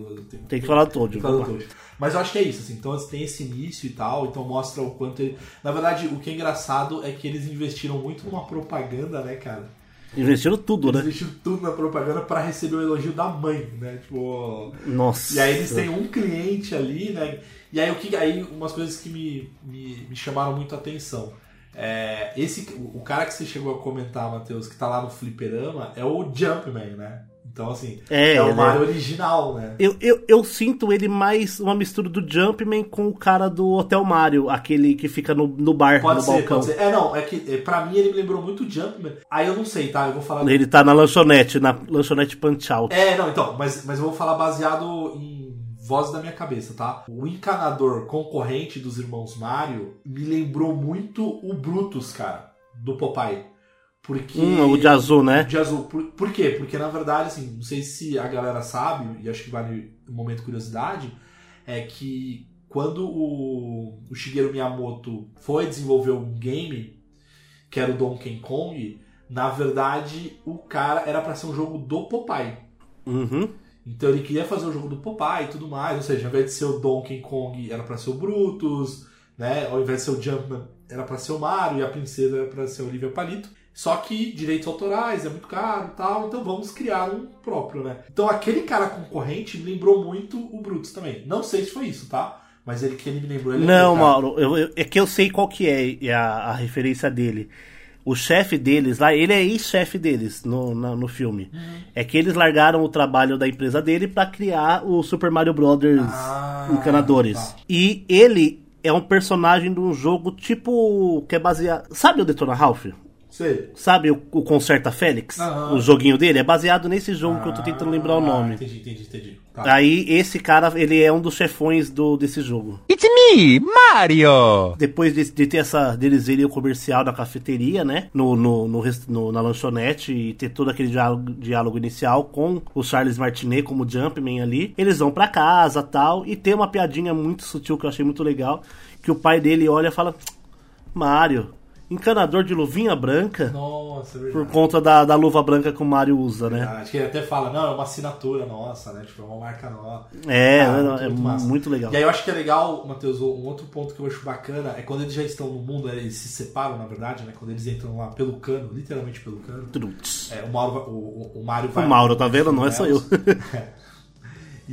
Tem que falar do Toad, tem que falar do. Toad. Mas eu acho que é isso, assim. Então tem esse início e tal, então mostra o quanto ele. Na verdade, o que é engraçado é que eles investiram muito numa propaganda, né, cara? Investiram tudo, Eles né? investiram tudo na propaganda pra receber o elogio da mãe, né? Tipo. Nossa. E aí eles têm um cliente ali, né? E aí o que aí umas coisas que me, me, me chamaram muito a atenção. É, esse o o cara que você chegou a comentar, Matheus, que tá lá no fliperama, é o Jumpman, né? Então, assim, É, é, o ele Mario original, né? Eu, eu, eu sinto ele mais uma mistura do Jumpman com o cara do Hotel Mario, aquele que fica no, no bar, Pode no ser, balcão. pode ser. É, não, é que é, pra mim ele me lembrou muito o Jumpman. Aí eu não sei, tá? Eu vou falar. Ele tá na lanchonete, na lanchonete Punch Out. É, não, então, mas, mas eu vou falar baseado em voz da minha cabeça, tá? O encanador concorrente dos irmãos Mario me lembrou muito o Brutus, cara, do Popeye. Porque. Hum, o de azul, né? De azul. Por, por quê? Porque na verdade, assim, não sei se a galera sabe, e acho que vale um momento de curiosidade, é que quando o, o Shigeru Miyamoto foi desenvolver um game, que era o Donkey Kong, na verdade o cara era pra ser um jogo do Popeye. Uhum. Então ele queria fazer o jogo do Popeye e tudo mais, ou seja, ao invés de ser o Donkey Kong era pra ser o Brutus, né? Ao invés de ser o Jumpman era pra ser o Mario e a princesa era pra ser a Olivia Palito. Só que direitos autorais é muito caro e tal, então vamos criar um próprio, né? Então aquele cara concorrente me lembrou muito o Brutus também. Não sei se foi isso, tá? Mas ele que ele me lembrou. Ele Não, lembrou, cara. Mauro, eu- eu- é que eu sei qual que é a, a referência dele. O chefe deles lá, ele é ex-chefe deles no, na- no filme. Uhum. É que eles largaram o trabalho da empresa dele pra criar o Super Mario Brothers Ah, Encanadores. tá. E ele é um personagem de um jogo tipo. que é baseado. Sabe o Detona Ralph? Sei. Sabe o, o Concerta Félix? Aham. O joguinho dele? É baseado nesse jogo que eu tô tentando lembrar o Ah, nome. Entendi, entendi, entendi. Tá. Aí esse cara, ele é um dos chefões do, desse jogo. It's me, Mario! Depois de, de ter essa deles verem o comercial da cafeteria, né? No, no, no no- na lanchonete e ter todo aquele diálogo, diálogo inicial com o Charles Martinet como Jumpman ali. Eles vão pra casa tal. E tem uma piadinha muito sutil que eu achei muito legal. Que o pai dele olha e fala: Mario, encanador de luvinha branca. Nossa, é verdade. Por conta da, da luva branca que o Mario usa, né? Acho que ele até fala, não, é uma assinatura nossa, né? Tipo, é uma marca nossa. É, Cara, não, é massa. muito legal. E aí eu acho que é legal, Matheus, um outro ponto que eu acho bacana é quando eles já estão no mundo, eles se separam, na verdade, né? Quando eles entram lá pelo cano, literalmente pelo cano. Truts. É, o, Mauro, o, o, o Mário vai. O Mauro, tá vendo? Não é só eu. [laughs]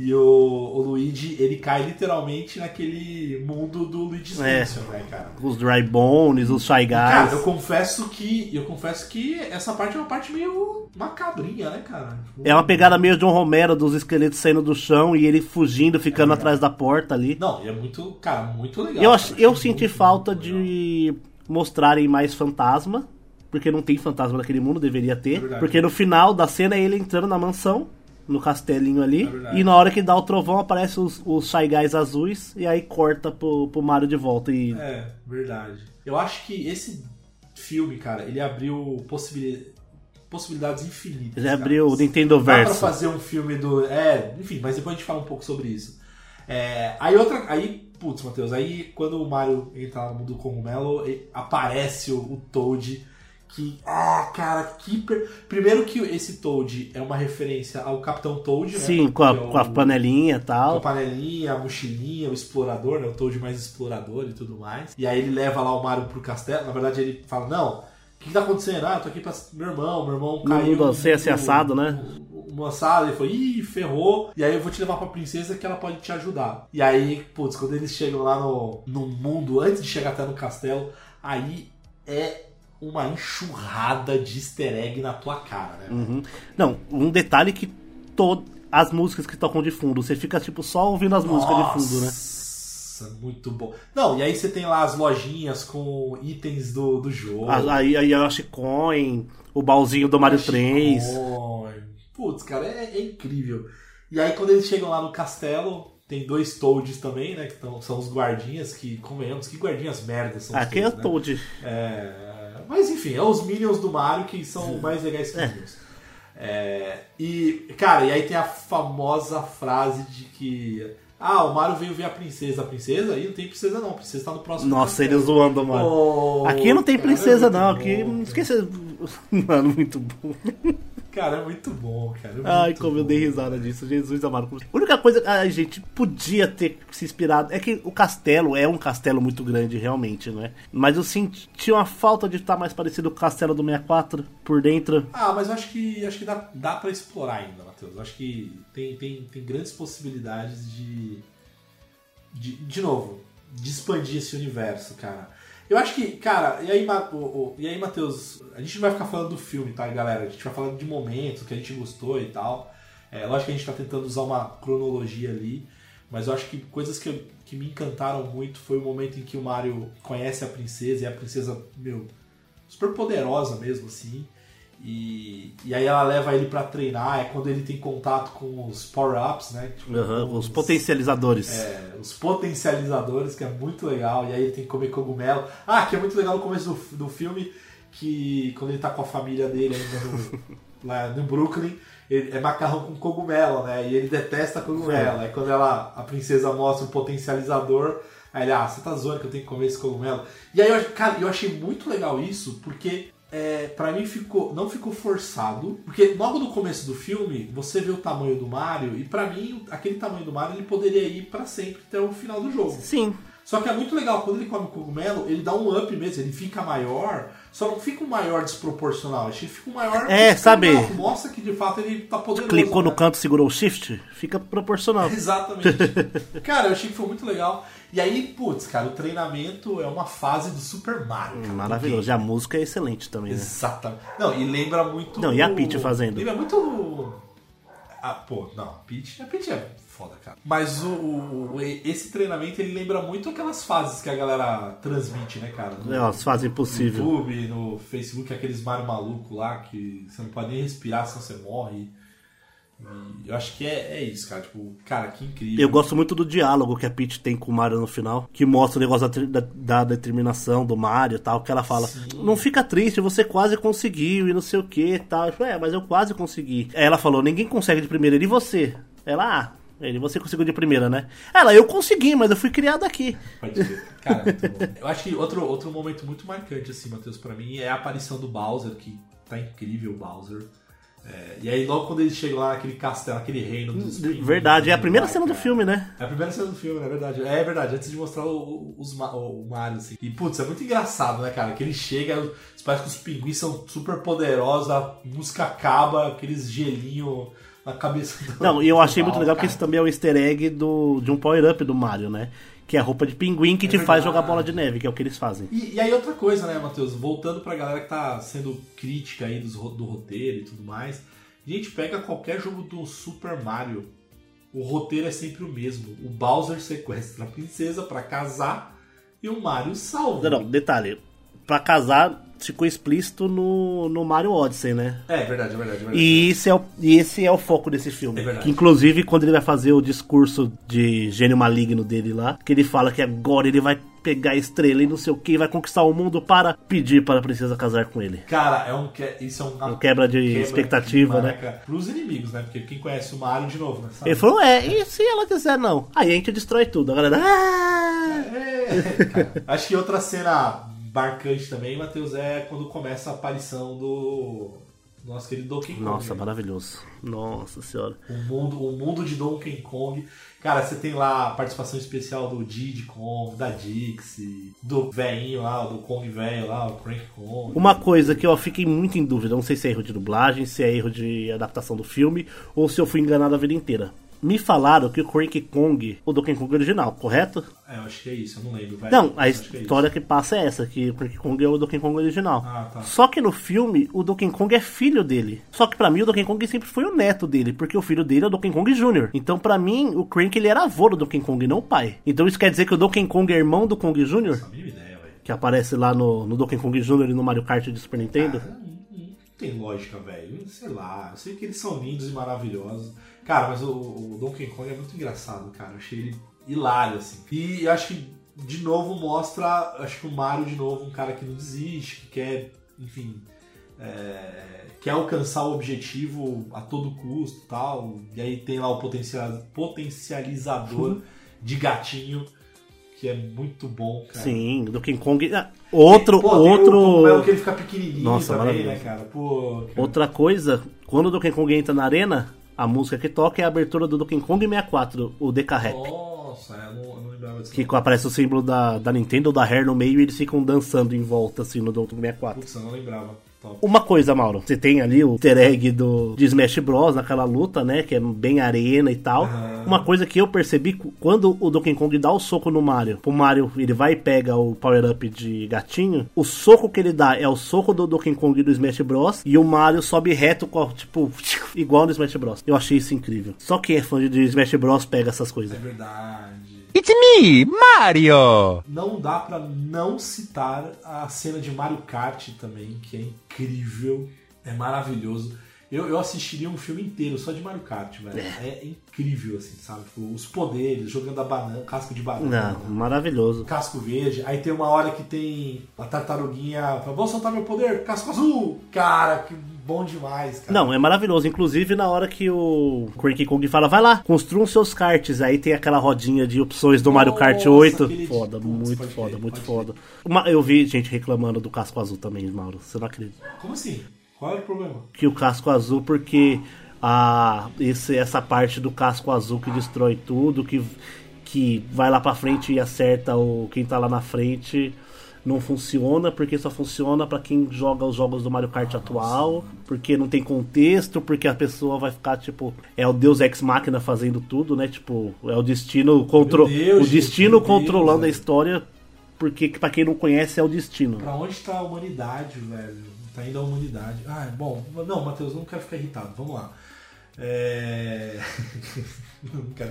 E o, o Luigi, ele cai literalmente naquele mundo do Luigi's É. Mansion, né, cara? Os Dry Bones, os Shy Guys. Cara, eu confesso que. Eu confesso que essa parte é uma parte meio macabrinha, né, cara? Tipo, É uma pegada meio John Romero dos esqueletos saindo do chão e ele fugindo, ficando atrás da porta ali. Não, e é muito, cara, muito legal. Eu, cara. eu senti muito, falta muito de mostrarem mais fantasma, porque não tem fantasma naquele mundo, deveria ter. É porque no final da cena é ele entrando na mansão, no castelinho ali, É e na hora que dá o trovão aparecem os, os Shy Guys azuis, e aí corta pro, pro Mario de volta. E É, verdade. Eu acho que esse filme, cara, ele abriu possibili- possibilidades infinitas. Ele cara. abriu o Nintendo Dá pra Verso. fazer um filme do. É, enfim, mas depois a gente fala um pouco sobre isso. É, aí outra. Aí, putz, Matheus, aí quando o Mario entra no mundo do cogumelo, aparece o, o Toad. Que. Ah, cara, que. per- Primeiro que esse Toad é uma referência ao Capitão Toad, né? Sim, com a, é o- com a panelinha e com a tal. panelinha, a mochilinha, o explorador, né? O Toad mais explorador e tudo mais. E aí ele leva lá o Mario pro castelo. Na verdade, ele fala: Não, o que, que tá acontecendo? Ah, eu tô aqui pra meu irmão, meu irmão caiu. assim, assim, no- assado, né? assado, ele falou, ih, ferrou. E aí eu vou te levar pra princesa que ela pode te ajudar. E aí, putz, quando eles chegam lá no, no mundo, antes de chegar até no castelo, aí é uma enxurrada de easter egg na tua cara, né? Uhum. Não, um detalhe que todo as músicas que tocam de fundo, você fica tipo só ouvindo as músicas de fundo, né? Nossa, muito bom. Não, e aí você tem lá as lojinhas com itens do, do jogo. A- Aí, aí a Coin, o baúzinho do Mario 3. Bitcoin. Putz, cara, é, é incrível. E aí quando eles chegam lá no castelo, tem dois Toads também, né? Que tão, são os guardinhas, que, convenhamos, que guardinhas merdas são os Aqui é Toads, né? Toad. É, mas enfim, é os Minions do Mario que são mais legais que os Minions. É, e, cara, e aí tem a famosa frase de que. Ah, o Mario veio ver a princesa. A princesa? Aí não tem princesa não, a princesa tá no próximo Nossa, ele zoando, mano. Oh, Aqui não tem cara, princesa, é não. bom, Aqui. cara. Esqueci. [laughs] Mano, muito bom. Cara, é muito bom, cara. é Ai, como eu bom. dei risada disso. Jesus amado. A única coisa que a gente podia ter se inspirado é que o castelo é um castelo muito grande, realmente, né? Mas eu senti uma falta de estar mais parecido com o castelo do 64 por dentro. Ah, mas eu acho que acho que dá, dá para explorar ainda, Matheus. Eu acho que tem, tem, tem grandes possibilidades de, de. De novo, de expandir esse universo, cara. Eu acho que, cara, e aí, e aí, Matheus, a gente não vai ficar falando do filme, tá, galera? A gente vai falar de momentos que a gente gostou e tal. É, lógico que a gente tá tentando usar uma cronologia ali, mas eu acho que coisas que, que me encantaram muito foi o momento em que o Mario conhece a princesa e a princesa, meu, super poderosa mesmo, assim. E, e aí ela leva ele pra treinar, é quando ele tem contato com os power-ups, né? Tipo, Aham, com os potencializadores. é, os potencializadores, que é muito legal, e aí ele tem que comer cogumelo. Ah, que é muito legal no começo do, do filme, que quando ele tá com a família dele ainda no, [laughs] lá no Brooklyn, ele, é macarrão com cogumelo, né? E ele detesta cogumelo. Aí quando ela, a princesa mostra o potencializador, aí ele, ah, você tá zoando que eu tenho que comer esse cogumelo. E aí, eu, cara, eu achei muito legal isso, porque é, para mim ficou não ficou forçado, porque logo no começo do filme você vê o tamanho do Mario e pra mim aquele tamanho do Mario ele poderia ir pra sempre até o final do jogo. Sim. Só que é muito legal quando ele come o cogumelo, ele dá um up mesmo, ele fica maior, só não fica um maior desproporcional, acho que fica um maior É, sabe- Mostra que de fato ele tá poderoso. Clicou no né? canto, segurou o shift, fica proporcional. [laughs] Exatamente. cara, eu achei que foi muito legal. E aí, putz, cara, o treinamento é uma fase do Super Mario. cara, Maravilhoso. E a música é excelente também, né? Exatamente. Não, e lembra muito. Não, e a Peach fazendo? Lembra muito. Ah, pô, não, a Peach, a Peach é foda, cara. Mas o, o- esse treinamento ele lembra muito aquelas fases que a galera transmite, né, cara? No, É, Elas fazem no possível. YouTube, no Facebook, aqueles Mario maluco lá que você não pode nem respirar senão você morre. E eu acho que é, é isso, cara. Tipo, cara, que incrível. Eu gosto muito do diálogo que a Peach tem com o Mario no final, que mostra o negócio da, da- determinação do Mario e tal, que ela fala, não fica triste, você quase conseguiu e não sei o que e tal. Eu é, mas eu quase consegui. Aí ela falou, ninguém consegue de primeira, e você? Ela, ah, ele, você conseguiu de primeira, né? Ela, eu consegui, mas eu fui criado aqui. Pode ser. Cara, muito bom. Eu acho que outro, outro momento muito marcante, assim, Matheus, pra mim, é a aparição do Bowser, que tá incrível o Bowser. É, e aí, logo quando eles chegam lá naquele castelo, aquele reino dos Verdade, é a primeira cena do filme, né? É a primeira cena do filme, é verdade. É verdade, antes de mostrar o, os, o Mario, assim. E, putz, é muito engraçado, né, cara? Que ele chega, parece que os pinguins são super poderosos, a música acaba, aqueles gelinho na cabeça do Não, e eu achei muito legal porque isso também é um easter egg do, de um power-up do Mario, né? Que é a roupa de pinguim que É te faz verdade. jogar bola de neve, que é o que eles fazem. E, e aí outra coisa, né, Matheus? Voltando pra galera que tá sendo crítica aí dos do roteiro e tudo mais. Gente, pega qualquer jogo do Super Mario. O roteiro é sempre o mesmo. O Bowser sequestra a princesa pra casar e o Mario salva. Não, não, detalhe. Pra casar, ficou explícito no, no Mario Odyssey, né? É, verdade, é verdade, é verdade. E esse é, o, e esse é o foco desse filme. É verdade. que inclusive, quando ele vai fazer o discurso de gênio maligno dele lá, que ele fala que agora ele vai pegar a estrela e não sei o que, vai conquistar o mundo para pedir para a princesa casar com ele. Cara, é um, que- isso é um, Um quebra de expectativa, clima, né? Pros inimigos, né? Porque quem conhece o Mario, de novo, né? Sabe? Ele falou, é, e se ela quiser não? Aí a gente destrói tudo. A galera, ah! É, [laughs] cara. Acho que outra cena marcante também, Matheus, é quando começa a aparição do nosso querido Donkey Kong. Nossa, né? maravilhoso. Nossa senhora. O mundo, o mundo de Donkey Kong. Cara, você tem lá a participação especial do Diddy Kong, da Dixie, do velhinho lá, do Kong velho lá, o Crank Kong. Uma coisa que eu fiquei muito em dúvida, não sei se é erro de dublagem, se é erro de adaptação do filme, ou se eu fui enganado a vida inteira. Me falaram que o Cranky Kong, o Donkey Kong original, correto? É, eu acho que é isso, eu não lembro. velho. Não, a acho que é história que passa é essa, que o Cranky Kong é o Donkey Kong original. Ah, tá. Só que no filme, o Donkey Kong é filho dele. Só que pra mim, o Donkey Kong sempre foi o neto dele, porque o filho dele é o Donkey Kong Jr. Então pra mim, o Crank ele era avô do Donkey Kong, não o pai. Então isso quer dizer que o Donkey Kong é irmão do Kong Jr.? A mínima ideia, velho. Que aparece lá no, no Donkey Kong Jr. e no Mario Kart de Super Nintendo. Tem lógica, velho. Sei lá, eu sei que eles são lindos e maravilhosos. Cara, mas o, o Donkey Kong é muito engraçado, cara. Eu achei ele hilário, assim. E eu acho que, de novo, mostra. Acho que o Mario, de novo, um cara que não desiste, que quer, enfim. é, quer alcançar o objetivo a todo custo e tal. E aí tem lá o potencial, potencializador [laughs] de gatinho, que é muito bom, cara. Sim, o Donkey Kong. ah, Outro, Pô, tem outro. O que ele fica pequenininho Nossa, também, maravilhoso. né, cara? Pô, cara. Outra coisa, quando o Donkey Kong entra na arena, a música que toca é a abertura do Donkey Kong 64, o Deca Rap. Nossa, eu não, eu não lembrava Que aparece o símbolo da, da Nintendo, da Rare no meio, e eles ficam dançando em volta, assim, no Donkey Kong 64. Putz, eu não lembrava. Top. Uma coisa, Mauro, você tem ali o easter egg do, de Smash Bros. naquela luta, né? Que é bem arena e tal. Uma coisa que eu percebi quando o Donkey Kong dá o soco no Mario, o Mario ele vai e pega o power-up de gatinho, o soco que ele dá é o soco do Donkey Kong do Smash Bros. E o Mario sobe reto, com tipo, [laughs] igual no Smash Bros. Eu achei isso incrível. Só quem é fã de Smash Bros. pega essas coisas. É verdade. It's me, Mario! Não dá pra não citar a cena de Mario Kart também, que é incrível, é maravilhoso. Eu, eu assistiria um filme inteiro só de Mario Kart, velho. É, incrível, assim, sabe? Tipo, os poderes, jogando a banana, casco de banana. Não, maravilhoso. Casco verde, aí tem uma hora que tem a tartaruguinha, fala, vamos soltar meu poder, casco azul! Cara, que bom demais, cara. Não, é maravilhoso. Inclusive, na hora que o Cranky Kong fala, vai lá, construam seus karts. Aí tem aquela rodinha de opções do Mario Kart Nossa, 8. aquele de- Foda, Putz, muito pode foda, muito foda. Uma- eu vi gente reclamando do casco azul também, Mauro. Você não acredita? Como assim? Qual era o problema? Que o casco azul, porque a, esse, essa parte do casco azul que destrói tudo, que, que vai lá pra frente e acerta o quem tá lá na frente. Não funciona, porque só funciona pra quem joga os jogos do Mario Kart atual, porque não tem contexto, porque a pessoa vai ficar tipo, é o Deus Ex Machina fazendo tudo, né? Tipo, é o destino contro Deus, o destino meu Deus, controlando a história, porque pra quem não conhece é o destino. Pra onde tá a humanidade, velho? Tá indo a humanidade. Ah, bom. Não, Matheus, não quero ficar irritado. Vamos lá. É... [laughs]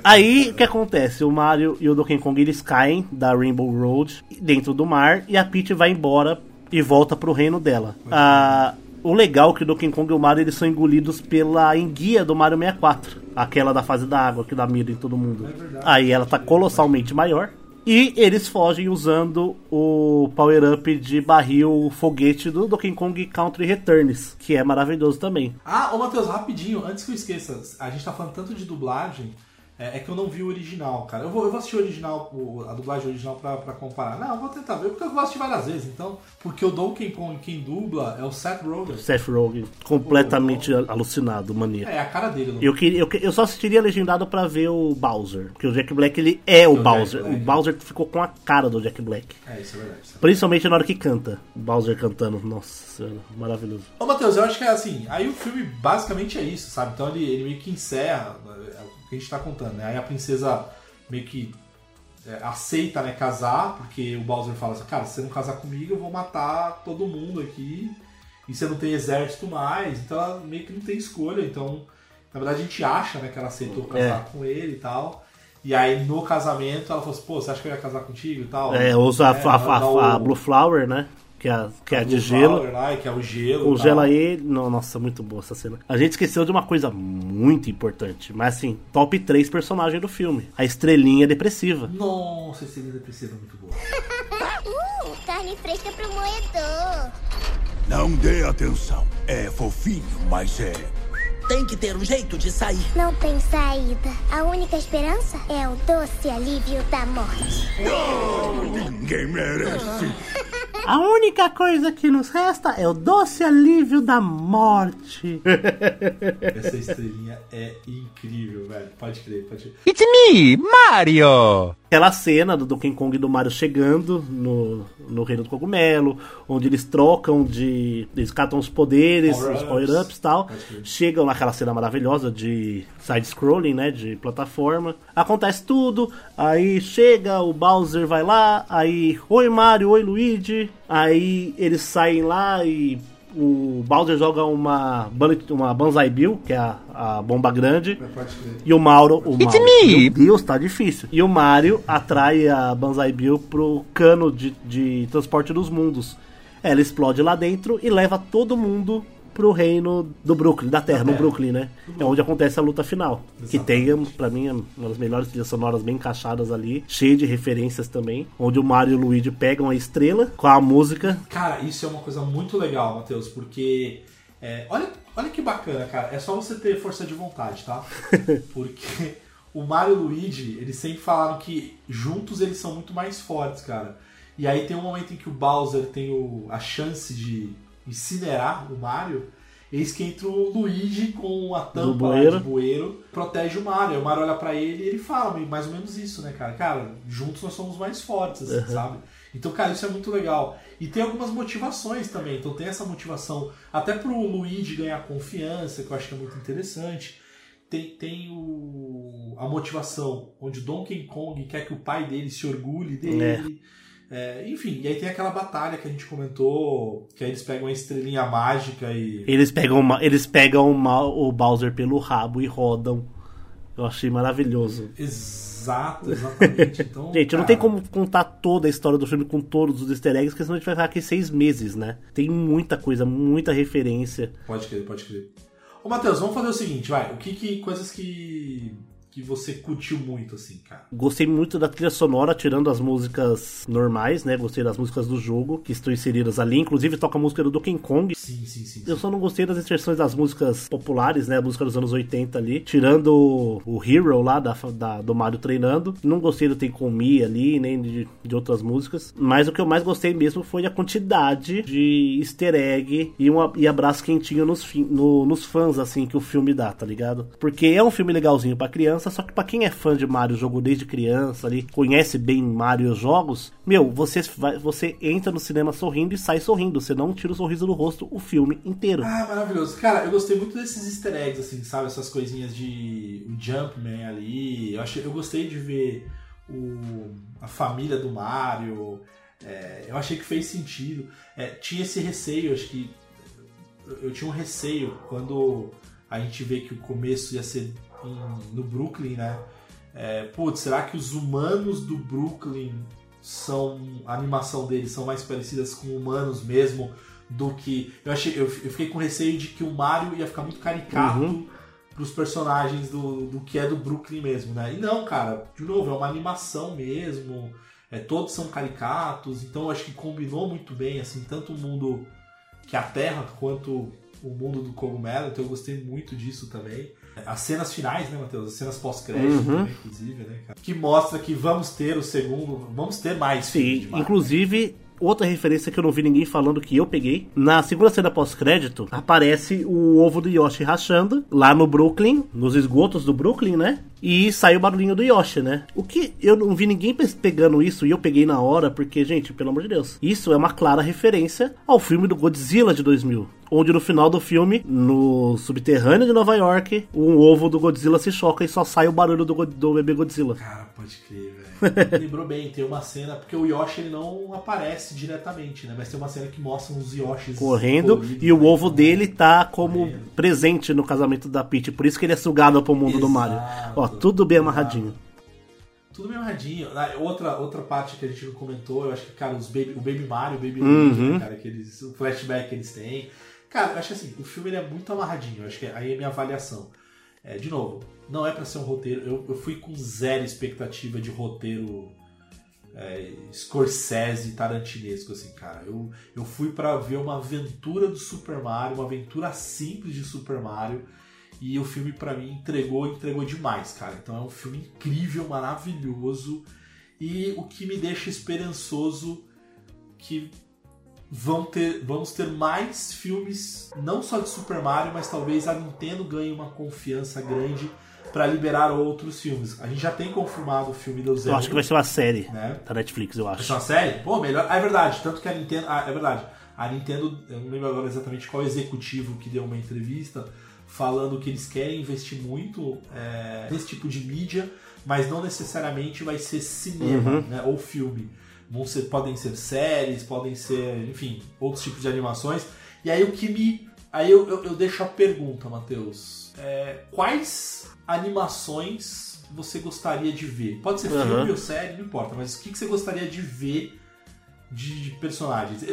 Aí o que acontece? O Mario e o Donkey Kong eles caem da Rainbow Road dentro do mar e a Peach vai embora e volta pro reino dela. Ah, o legal é que o Donkey Kong e o Mario eles são engolidos pela enguia do Mario 64, aquela da fase da água que dá mira em todo mundo. Aí ela tá colossalmente maior. E eles fogem usando o power-up de barril foguete do Donkey Kong Country Returns, que é maravilhoso também. Ah, ô Matheus, rapidinho, antes que eu esqueça, a gente tá falando tanto de dublagem, é, é que eu não vi o original, cara. Eu vou, eu vou assistir o original, o- a dublagem original pra, pra comparar. Não, eu vou tentar ver, porque eu vou assistir várias vezes, então. Porque o Donkey Kong, quem dubla é o Seth Rogen. Seth Rogen, completamente alucinado, maníaco. É a cara dele. Eu, queria, eu, eu só assistiria legendado pra ver o Bowser. Porque o Jack Black ele é o, O Jack Bowser. Black. O Bowser ficou com a cara do Jack Black. É, isso é verdade. isso é Principalmente na hora que canta. O Bowser cantando. Nossa senhora, maravilhoso. Ô, Matheus, eu acho que é assim. Aí o filme basicamente é isso, sabe? Então ele, ele meio que encerra é, o que a gente tá contando, né? Aí a princesa meio que é, aceita, né, casar, porque o Bowser fala assim: cara, se você não casar comigo, eu vou matar todo mundo aqui. E você não tem exército mais. Então ela meio que não tem escolha. Então, na verdade, a gente acha, né, que ela aceitou casar com ele e tal. E aí no casamento ela falou assim: pô, você acha que eu ia casar contigo e tal? É, usa a, É, a- a- o- a Blue Flower, né? Que é, a- que é a de gelo. Que é o gelo. Congela tal. ele. No- Nossa, muito boa essa cena. A gente esqueceu de uma coisa muito importante. Mas assim, top 3 personagem do filme. A estrelinha depressiva. Nossa, esse depressivo é muito boa. [laughs] Uh, carne fresca pro moedor. Não dê atenção. É fofinho, mas é. Tem que ter um jeito de sair. Não tem saída. A única esperança é o doce alívio da morte. Ninguém merece. [laughs] A única coisa que nos resta é o doce alívio da morte. [laughs] Essa estrelinha é incrível, velho. Pode crer, pode crer. It's me, Mario! Aquela cena do Donkey Kong e do Mario chegando no, no Reino do Cogumelo, onde eles trocam de. Eles catam os poderes, Power-ups. os power-ups e tal. Chegam naquela cena maravilhosa de side-scrolling, né? De plataforma. Acontece tudo. Aí chega, o Bowser vai lá. Aí, oi Mario, oi Luigi. Aí eles saem lá e. O Bowser joga uma, bullet- uma Banzai Bill, que é a, a bomba grande. Crer. E o Mauro, o It's Mauro, me! meu Deus, tá difícil. E o Mario atrai a Banzai Bill pro cano de, de transporte dos mundos. Ela explode lá dentro e leva todo mundo pro reino do Brooklyn, da Terra, no Terra. Brooklyn, né? É onde acontece a luta final. Que tem, pra mim, uma das melhores trilhas sonoras bem encaixadas ali, cheia de referências também. Onde o Mario e o Luigi pegam a estrela com a música. Cara, isso é uma coisa muito legal, Matheus, porque. é, olha, olha que bacana, cara. É só você ter força de vontade, tá? [laughs] Porque o Mario e o Luigi, eles sempre falaram que juntos eles são muito mais fortes, cara. E aí tem um momento em que o Bowser tem o- a chance de incinerar o Mario. Eis que entra o Luigi com a tampa lá bueiro. de bueiro, protege o Mario. Aí o Mario olha pra ele e ele fala mais ou menos isso, né, cara? Cara, juntos nós somos mais fortes, assim, Uhum. sabe? Então, cara, isso é muito legal. E tem algumas motivações também. Então tem essa motivação até pro Luigi ganhar confiança, que eu acho que é muito interessante. Tem, tem o, a motivação onde Donkey Kong quer que o pai dele se orgulhe dele. É, enfim, e aí tem aquela batalha que a gente comentou, que aí eles pegam a estrelinha mágica e. Eles pegam, uma- eles pegam o Bowser pelo rabo e rodam. Eu achei maravilhoso. Exato, exatamente. [laughs] Então, Gente, não cara, tem como contar toda a história do filme com todos os easter eggs, porque senão a gente vai ficar aqui seis meses, né? Tem muita coisa, muita referência. Pode crer, pode crer. Ô, Matheus, vamos fazer o seguinte, vai. O que que. Coisas que. Que você curtiu muito, assim, cara? Gostei muito da trilha sonora, tirando as músicas normais, né? Gostei das músicas do jogo, que estão inseridas ali. Inclusive toca a música do Donkey Kong. Sim, sim, sim. Eu só não gostei das inserções das músicas populares, né? A música dos anos 80 ali. Tirando o- o Hero lá da, da- do Mario treinando. Não gostei do Tem Me ali, nem de, de outras músicas. Mas o que eu mais gostei mesmo foi a quantidade de easter egg e, um, e abraço quentinho nos, no- nos fãs, assim, que o filme dá, tá ligado? Porque é um filme legalzinho pra criança, só que pra quem é fã de Mario, jogou desde criança ali, conhece bem Mario os jogos, meu, você, vai, você entra no cinema sorrindo e sai sorrindo. Você não tira o sorriso do rosto o filme inteiro. Ah, maravilhoso. Cara, eu gostei muito desses easter eggs, assim, sabe? Essas coisinhas de. O Jumpman ali. Eu, achei, eu gostei de ver o, a família do Mario. É, eu achei que fez sentido. É, tinha esse receio, acho que. Eu tinha um receio quando a gente vê que o começo ia ser em- no Brooklyn, né? É, putz, será que os humanos do Brooklyn são. A animação deles são mais parecidas com humanos mesmo do que. Eu, achei, eu, eu fiquei com receio de que o Mario ia ficar muito caricato Uhum. pros personagens do, do que é do Brooklyn mesmo, né? E não, cara, de novo, é uma animação mesmo. É, todos são caricatos, então eu acho que combinou muito bem, assim, tanto o mundo que a Terra quanto o mundo do cogumelo, então eu gostei muito disso também. As cenas finais, né, Matheus? As cenas pós-crédito, Uhum. também, inclusive, né, cara? Que mostra que vamos ter o segundo, vamos ter mais Sim, inclusive, outra referência que eu não vi ninguém falando que eu peguei. Na segunda cena pós-crédito, aparece o ovo do Yoshi rachando lá no Brooklyn, nos esgotos do Brooklyn, né? E sai o barulhinho do Yoshi, né? O que eu não vi ninguém pe- pegando isso e eu peguei na hora, porque, gente, pelo amor de Deus, isso é uma clara referência ao filme do Godzilla de 2000. Onde no final do filme, no subterrâneo de Nova York, um ovo do Godzilla se choca e só sai o barulho do, do bebê Godzilla. Cara, pode crer, velho. [laughs] Lembrou bem, tem uma cena, porque o Yoshi ele não aparece diretamente, né? Mas tem uma cena que mostra uns Yoshis correndo e o ovo dele tá como presente no casamento da Peach, por isso que ele é sugado pro mundo do Mario. Ó, tudo bem amarradinho. Tudo bem amarradinho. Ah, Outra, outra parte que a gente comentou, eu acho que, cara, os baby, o Baby Mario, o Baby Uhum. Luigi, né, cara, que eles, o flashback que eles têm. Cara, eu acho assim, o filme ele é muito amarradinho. Eu acho que aí é a minha avaliação. É, de novo, não é pra ser um roteiro. Eu, eu fui com zero expectativa de roteiro é, Scorsese tarantinesco, assim, cara. Eu, eu fui pra ver uma aventura do Super Mario, uma aventura simples de Super Mario. E o filme, pra mim, entregou, entregou demais, cara. Então é um filme incrível, maravilhoso. E o que me deixa esperançoso que vão ter, vamos ter mais filmes, não só de Super Mario, mas talvez a Nintendo ganhe uma confiança grande pra liberar outros filmes. A gente já tem confirmado o filme do Eu Zelda. acho que vai ser uma série Né? da Netflix, eu Vai ser acho. uma série? Pô, melhor. Ah, é verdade. Tanto que a Nintendo. Ah, é verdade. A Nintendo, eu não lembro agora exatamente qual executivo que deu uma entrevista falando que eles querem investir muito é, nesse tipo de mídia, mas não necessariamente vai ser cinema Uhum. né, ou filme. Vão ser, podem ser séries, podem ser, enfim, outros tipos de animações. E aí o que me. Aí eu, eu, eu deixo a pergunta, Matheus. É, quais animações você gostaria de ver? Pode ser Uhum. filme ou série, não importa, mas o que, que você gostaria de ver de, personagens?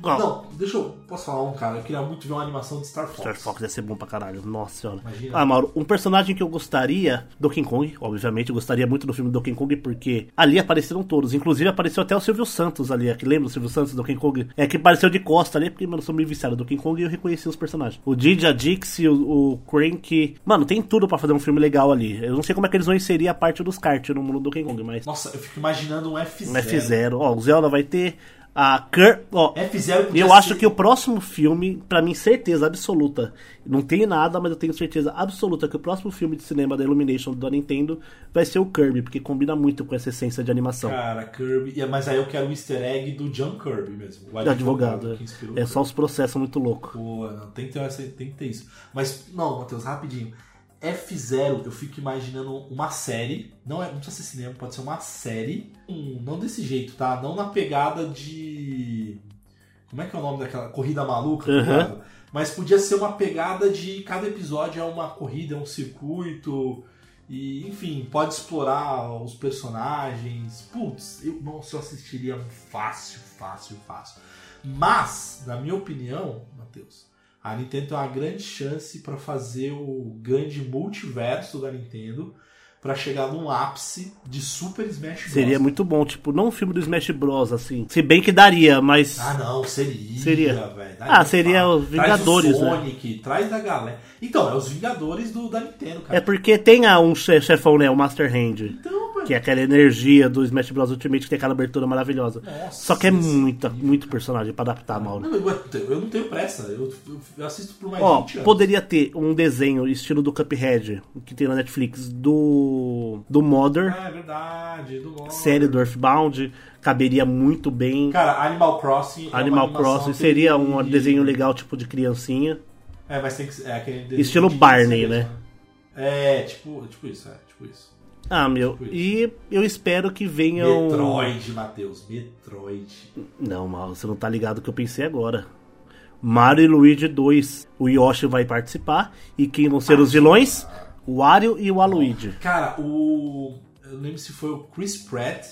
Qual? Não, deixa eu. Posso falar um, cara? Eu queria muito ver uma animação de Star Fox. Star Fox ia ser bom pra caralho, nossa senhora. Imagina. Ah, Mauro, um personagem que eu gostaria, Donkey Kong, obviamente, eu gostaria muito do filme Donkey Kong, porque ali apareceram todos. Inclusive apareceu até o Silvio Santos ali, é que lembra o Silvio Santos do Donkey Kong? É que apareceu de costa ali, porque, mano, eu sou meio viciado do Donkey Kong e eu reconheci os personagens. O Didi, a Dixie, o, o Crank. Mano, tem tudo pra fazer um filme legal ali. Eu não sei como é que eles vão inserir a parte dos kart no mundo do Donkey Kong, mas. Nossa, eu fico imaginando um F0. Um F0. Ó, o Zelda vai ter. A Cur... ó, eu ser- acho que o próximo filme, pra mim, certeza absoluta, não tenho nada, mas eu tenho certeza absoluta que o próximo filme de cinema da Illumination da Nintendo vai ser o Kirby, porque combina muito com essa essência de animação. Cara, Kirby. e- Mas aí eu quero o easter egg do John Kirby mesmo. O advogado. inspirou É, é só os processos muito loucos. Pô, não, tem que ter, tem que ter isso. Mas, não, Matheus, rapidinho. F0, eu fico imaginando uma série. Não, é, não precisa ser cinema, pode ser uma série. Hum, não desse jeito, tá? Não na pegada de. Como é que é o nome daquela corrida maluca? Uhum. Mas podia ser uma pegada de cada episódio é uma corrida, é um circuito. E, enfim, pode explorar os personagens. Putz, eu, nossa, eu assistiria fácil, fácil, fácil. Mas, na minha opinião, Matheus, a Nintendo tem uma grande chance para fazer o grande multiverso da Nintendo para chegar num ápice de Super Smash Bros. Seria muito bom, tipo, não um filme do Smash Bros, assim. Se bem que daria, mas. Ah, não, seria. Seria. velho. Ah, seria os Vingadores, traz o né? Sonic, traz da galera. Então, é os Vingadores do, da Nintendo, cara. É porque tem a, um che- chefão, né? O Master Hand. Então, que é aquela energia do Smash Bros. Ultimate que tem aquela abertura maravilhosa. Nossa, Só que é muita, muito personagem pra adaptar, Mauro. Não, eu, eu não tenho pressa. Eu, eu- eu assisto por mais Ó, 20 anos. poderia ter um desenho estilo do Cuphead, que tem na Netflix, do. Do Mother, Ah, é verdade. Do Lord. série do Earthbound. Caberia muito bem. Cara, Animal Crossing. é Animal animação Crossing seria um que- desenho legal, tipo de criancinha. É, que ser. É aquele Estilo de Barney, né? É, tipo, tipo isso, é, tipo isso. Ah, meu. E eu espero que venham. Metroid, Matheus, Metroid. Não, Mauro, você não tá ligado o que eu pensei agora. Mario e Luigi 2. O Yoshi vai participar. E quem vão ser os vilões? O Wario e o Aluigi. Cara, o. Eu lembro se foi o Chris Pratt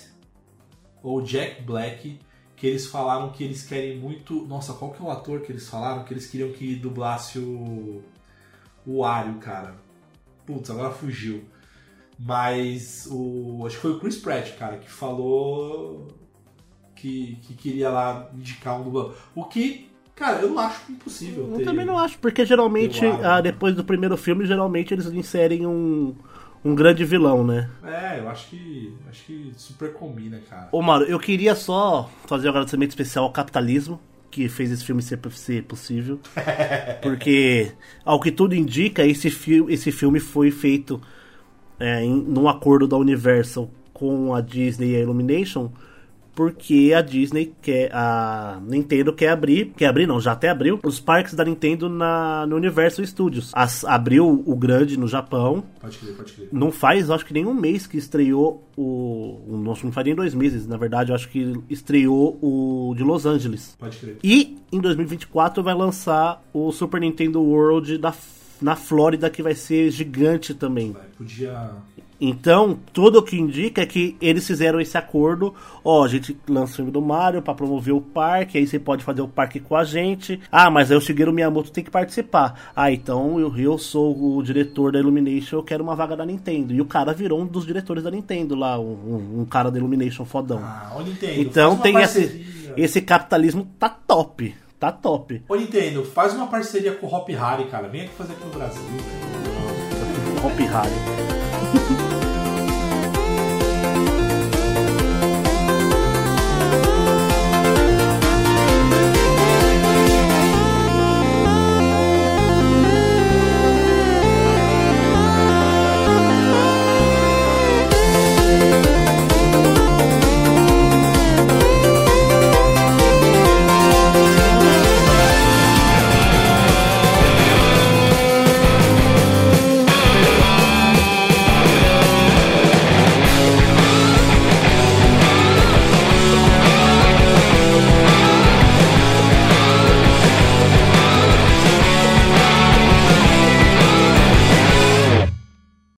ou o Jack Black que eles falaram que eles querem muito. Nossa, qual que é o ator que eles falaram? Que eles queriam que dublasse o. O Wario, cara. Putz, agora fugiu. Mas o. Acho que foi o Chris Pratt, cara, que falou que, que queria lá indicar um dublador. O que, cara, eu não acho impossível. Eu ter- também não acho, porque geralmente, ah, depois do primeiro filme, geralmente eles inserem um, um grande vilão, né? É, eu acho que. Acho que super combina, cara. Ô, Mauro, eu queria só fazer um agradecimento especial ao capitalismo, que fez esse filme ser, ser possível. [laughs] Porque, ao que tudo indica, esse, fi esse filme foi feito é, em, num acordo da Universal com a Disney e a Illumination, porque a Disney quer, a Nintendo quer abrir, quer abrir não, já até abriu, os parques da Nintendo na, no Universal Studios. As- abriu o grande no Japão, Pode crer, pode crer. não faz, acho que nem um mês que estreou o. o- Não, não faz nem dois meses, na verdade, eu acho que estreou o de Los Angeles. Pode crer. E em 2024 vai lançar o Super Nintendo World da, na Flórida, que vai ser gigante também. Podia. Então, tudo o que indica é que eles fizeram esse acordo. Ó, a gente lança o filme do Mario pra promover o parque, aí você pode fazer o parque com a gente. Ah, mas aí o Shigeru Miyamoto tem que participar. Ah, então eu, eu sou o diretor da Illumination, eu quero uma vaga da Nintendo. E o cara virou um dos diretores da Nintendo lá, um, um- cara da Illumination fodão. Ah, ô Nintendo, então tem esse, parceria. esse capitalismo tá top. Tá top. Ô Nintendo, faz uma parceria com o Hop Harry, cara. Vem aqui fazer aqui no Brasil. Hop Harry. [laughs]